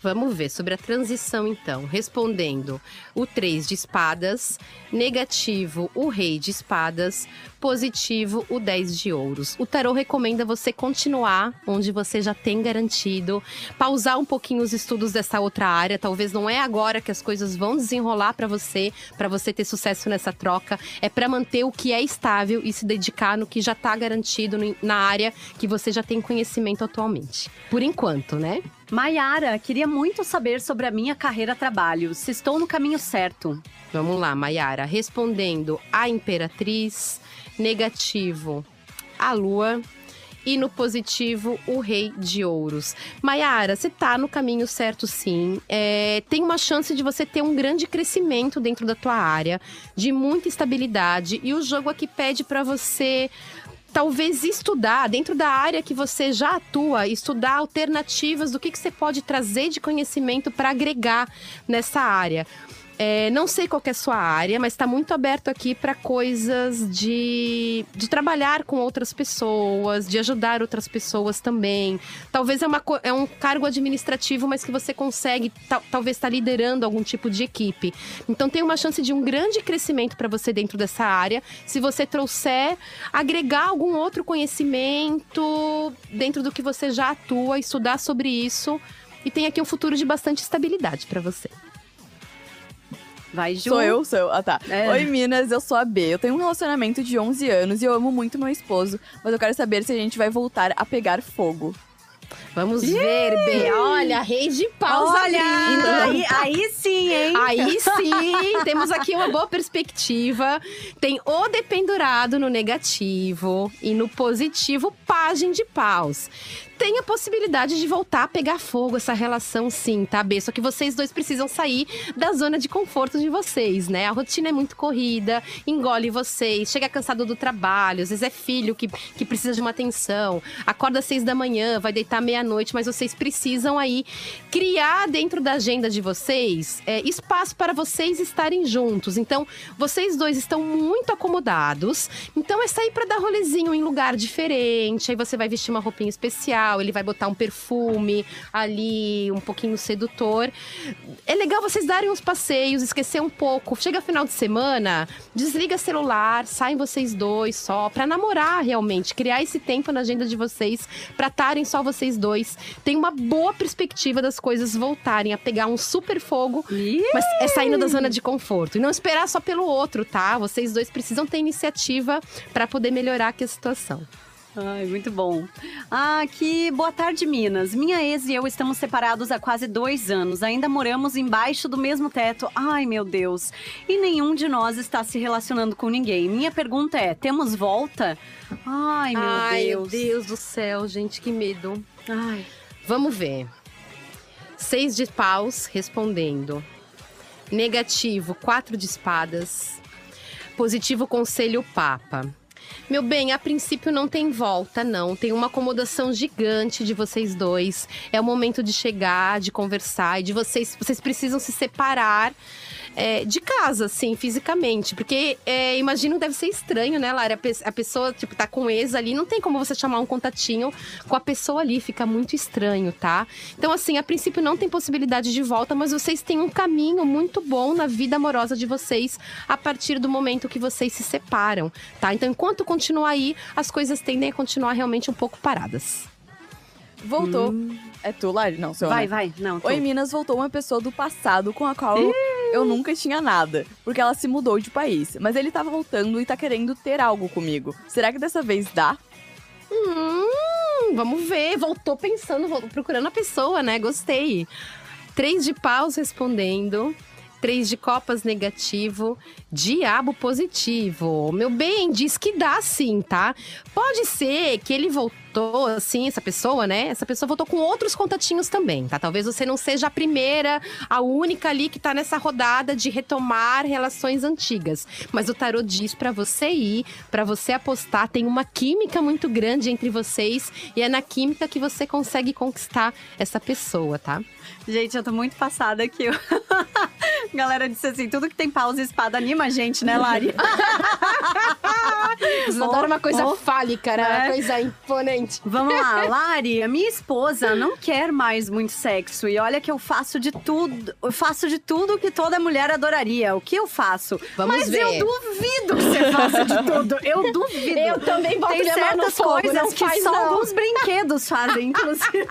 Vamos ver sobre a transição então. Respondendo o 3 de espadas, negativo o rei de espadas, positivo o 10 de ouros. O tarô recomenda você continuar onde você já tem garantido, pausar um pouquinho os estudos dessa outra área, talvez não é agora que as coisas vão desenrolar para você, para você ter sucesso nessa troca, é para manter o que é estável e se dedicar no que já está garantido na área que você já tem conhecimento atualmente. Por enquanto, né? Maiara, queria muito saber sobre a minha carreira trabalho, se estou no caminho certo. Vamos lá, Maiara. Respondendo a Imperatriz, negativo, a Lua. E no positivo, o Rei de Ouros. Maiara, você tá no caminho certo, sim. É, tem uma chance de você ter um grande crescimento dentro da tua área, de muita estabilidade. E o jogo aqui pede para você talvez estudar dentro da área que você já atua, estudar alternativas do que, que você pode trazer de conhecimento para agregar nessa área. É, não sei qual é a sua área, mas está muito aberto aqui para coisas de, de trabalhar com outras pessoas, de ajudar outras pessoas também. Talvez é, uma, é um cargo administrativo, mas que você consegue, tal, talvez, estar tá liderando algum tipo de equipe. Então, tem uma chance de um grande crescimento para você dentro dessa área, se você trouxer, agregar algum outro conhecimento dentro do que você já atua, estudar sobre isso. E tem aqui um futuro de bastante estabilidade para você. Vai, Ju. Sou eu? Sou eu. Ah, tá. É. Oi, Minas, eu sou a B. Eu tenho um relacionamento de 11 anos e eu amo muito meu esposo, mas eu quero saber se a gente vai voltar a pegar fogo. Vamos ver, B. Olha, rei de paus Olha, aí, aí sim, hein? Aí sim, temos aqui uma boa perspectiva. Tem o dependurado no negativo e no positivo, página de paus tem a possibilidade de voltar a pegar fogo essa relação, sim, tá, B? Só que vocês dois precisam sair da zona de conforto de vocês, né? A rotina é muito corrida, engole vocês, chega cansado do trabalho, às vezes é filho que, que precisa de uma atenção, acorda às seis da manhã, vai deitar meia-noite, mas vocês precisam aí criar dentro da agenda de vocês é, espaço para vocês estarem juntos. Então, vocês dois estão muito acomodados, então é sair para dar rolezinho em lugar diferente, aí você vai vestir uma roupinha especial ele vai botar um perfume ali, um pouquinho sedutor. É legal vocês darem uns passeios, esquecer um pouco. Chega final de semana, desliga celular, saem vocês dois só, pra namorar realmente, criar esse tempo na agenda de vocês, pra estarem só vocês dois dois têm uma boa perspectiva das coisas voltarem a pegar um super fogo, Ih! mas é saindo da zona de conforto. E não esperar só pelo outro, tá? Vocês dois precisam ter iniciativa para poder melhorar aqui a situação. Ai, muito bom. Ah, aqui, boa tarde, Minas. Minha ex e eu estamos separados há quase dois anos. Ainda moramos embaixo do mesmo teto. Ai, meu Deus. E nenhum de nós está se relacionando com ninguém. Minha pergunta é: temos volta? Ai, meu Ai, Deus. meu Deus do céu, gente, que medo. Ai. Vamos ver. Seis de paus respondendo. Negativo, quatro de espadas. Positivo, conselho, papa. Meu bem, a princípio não tem volta, não. Tem uma acomodação gigante de vocês dois. É o momento de chegar, de conversar e de vocês. Vocês precisam se separar. É, de casa, assim, fisicamente. Porque é, imagino deve ser estranho, né, Lara? A pessoa, tipo, tá com ex ali, não tem como você chamar um contatinho com a pessoa ali, fica muito estranho, tá? Então, assim, a princípio não tem possibilidade de volta, mas vocês têm um caminho muito bom na vida amorosa de vocês a partir do momento que vocês se separam, tá? Então, enquanto continuar aí, as coisas tendem a continuar realmente um pouco paradas. Voltou. É tu, Lari? Não, seu Vai, vai. Não, tô. Oi, Minas, voltou uma pessoa do passado com a qual eu nunca tinha nada. Porque ela se mudou de país. Mas ele tá voltando e tá querendo ter algo comigo. Será que dessa vez dá? Hum, vamos ver. Voltou pensando, procurando a pessoa, né? Gostei. Três de paus respondendo. Três de copas negativo, diabo positivo. Meu bem, diz que dá sim, tá? Pode ser que ele voltou, assim, essa pessoa, né? Essa pessoa voltou com outros contatinhos também, tá? Talvez você não seja a primeira, a única ali que tá nessa rodada de retomar relações antigas. Mas o tarô diz pra você ir, pra você apostar, tem uma química muito grande entre vocês e é na química que você consegue conquistar essa pessoa, tá? Gente, eu tô muito passada aqui. Galera disse assim: tudo que tem pausa e espada anima a gente, né, Lari? Vocês adoram uma coisa oh, fálica, né? Uma coisa imponente. Vamos lá, Lari, a minha esposa não quer mais muito sexo e olha que eu faço de tudo, eu faço de tudo que toda mulher adoraria. O que eu faço? Vamos Mas ver. eu duvido que você faça de tudo. Eu duvido. Eu também boto Tem certas fogo, coisas que faz, só não. alguns brinquedos fazem, inclusive.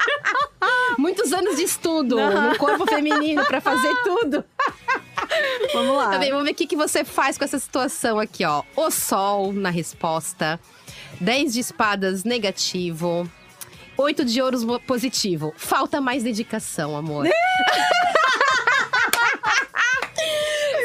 Muitos anos de estudo no corpo feminino pra fazer tudo. Vamos lá. Tá bem, vamos ver o que, que você faz com essa situação aqui, ó. O sol na resposta. 10 de espadas negativo. 8 de ouros positivo. Falta mais dedicação, amor.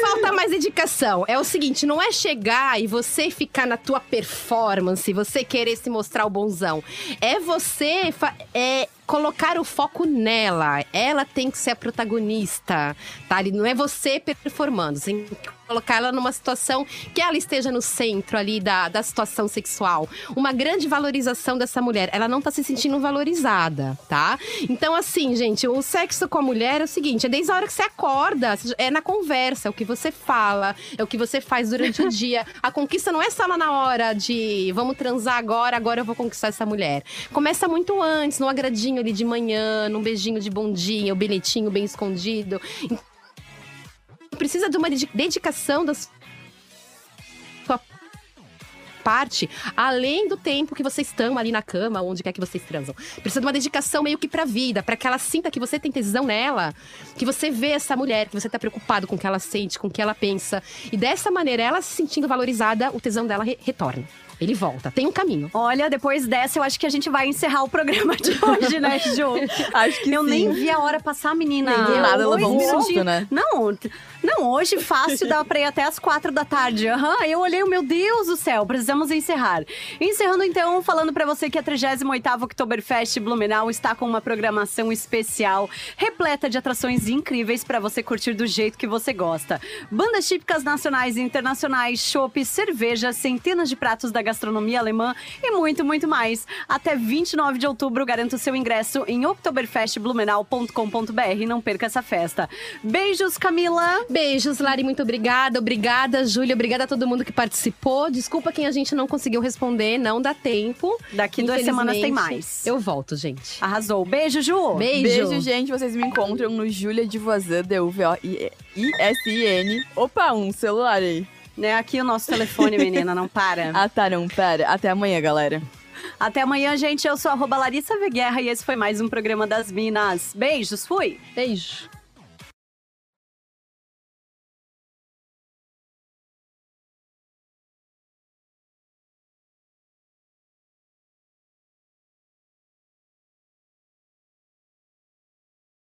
Falta mais dedicação. É o seguinte, não é chegar e você ficar na tua performance, você querer se mostrar o bonzão. É você é colocar o foco nela. Ela tem que ser a protagonista, tá? Ali Não é você performando. Você tem que colocar ela numa situação que ela esteja no centro ali da, da situação sexual. Uma grande valorização dessa mulher. Ela não tá se sentindo valorizada, tá? Então, assim, gente, o sexo com a mulher é o seguinte: é desde a hora que você acorda, é na conversa, é o que você fala, é o que você faz durante o dia. A conquista não é só lá na hora de vamos transar agora, agora eu vou conquistar essa mulher. Começa muito antes, no agradinho ali de manhã, num beijinho de bom dia, o bilhetinho bem escondido. Precisa de uma dedi- dedicação das parte, além do tempo que vocês estão ali na cama, onde quer que vocês transam. Precisa de uma dedicação meio que pra vida, pra que ela sinta que você tem tesão nela, que você vê essa mulher, que você tá preocupado com o que ela sente, com o que ela pensa. E dessa maneira, ela se sentindo valorizada, o tesão dela re- retorna. Ele volta. Tem um caminho. Olha, depois dessa, eu acho que a gente vai encerrar o programa de hoje, né, Ju? Acho que eu sim. nem vi a hora passar, menina. Nem do nada um minutinhos. susto, né? Não, não, hoje fácil dá pra ir até as quatro da tarde. Aham, eu olhei, meu Deus do céu, precisamos encerrar. Encerrando então, falando pra você que a 38ª Oktoberfest Blumenau está com uma programação especial, repleta de atrações incríveis pra você curtir do jeito que você gosta. Bandas típicas nacionais e internacionais, chopp, cerveja, centenas de pratos da gastronomia alemã e muito, muito mais. Até 29 de outubro, garanta o seu ingresso em oktoberfestblumenau.com.br. Não perca essa festa. Beijos, Camila! Beijos, Lari, muito obrigada. Obrigada, Júlia. Obrigada a todo mundo que participou. Desculpa quem a gente não conseguiu responder, não dá tempo. Daqui duas semanas tem mais. Eu volto, gente. Arrasou. Beijo, Ju! Beijo. Beijo, gente. Vocês me encontram no Júlia de Voisin, D-U-V-O-I-S-I-N. Opa, um celular aí. Né, aqui o nosso telefone, menina, não para. Ah, tá, não, pera. Até amanhã, galera. Até amanhã, gente. Eu sou arroba Larissa Veguerra e esse foi mais um programa das Minas. Beijos, fui! Beijo.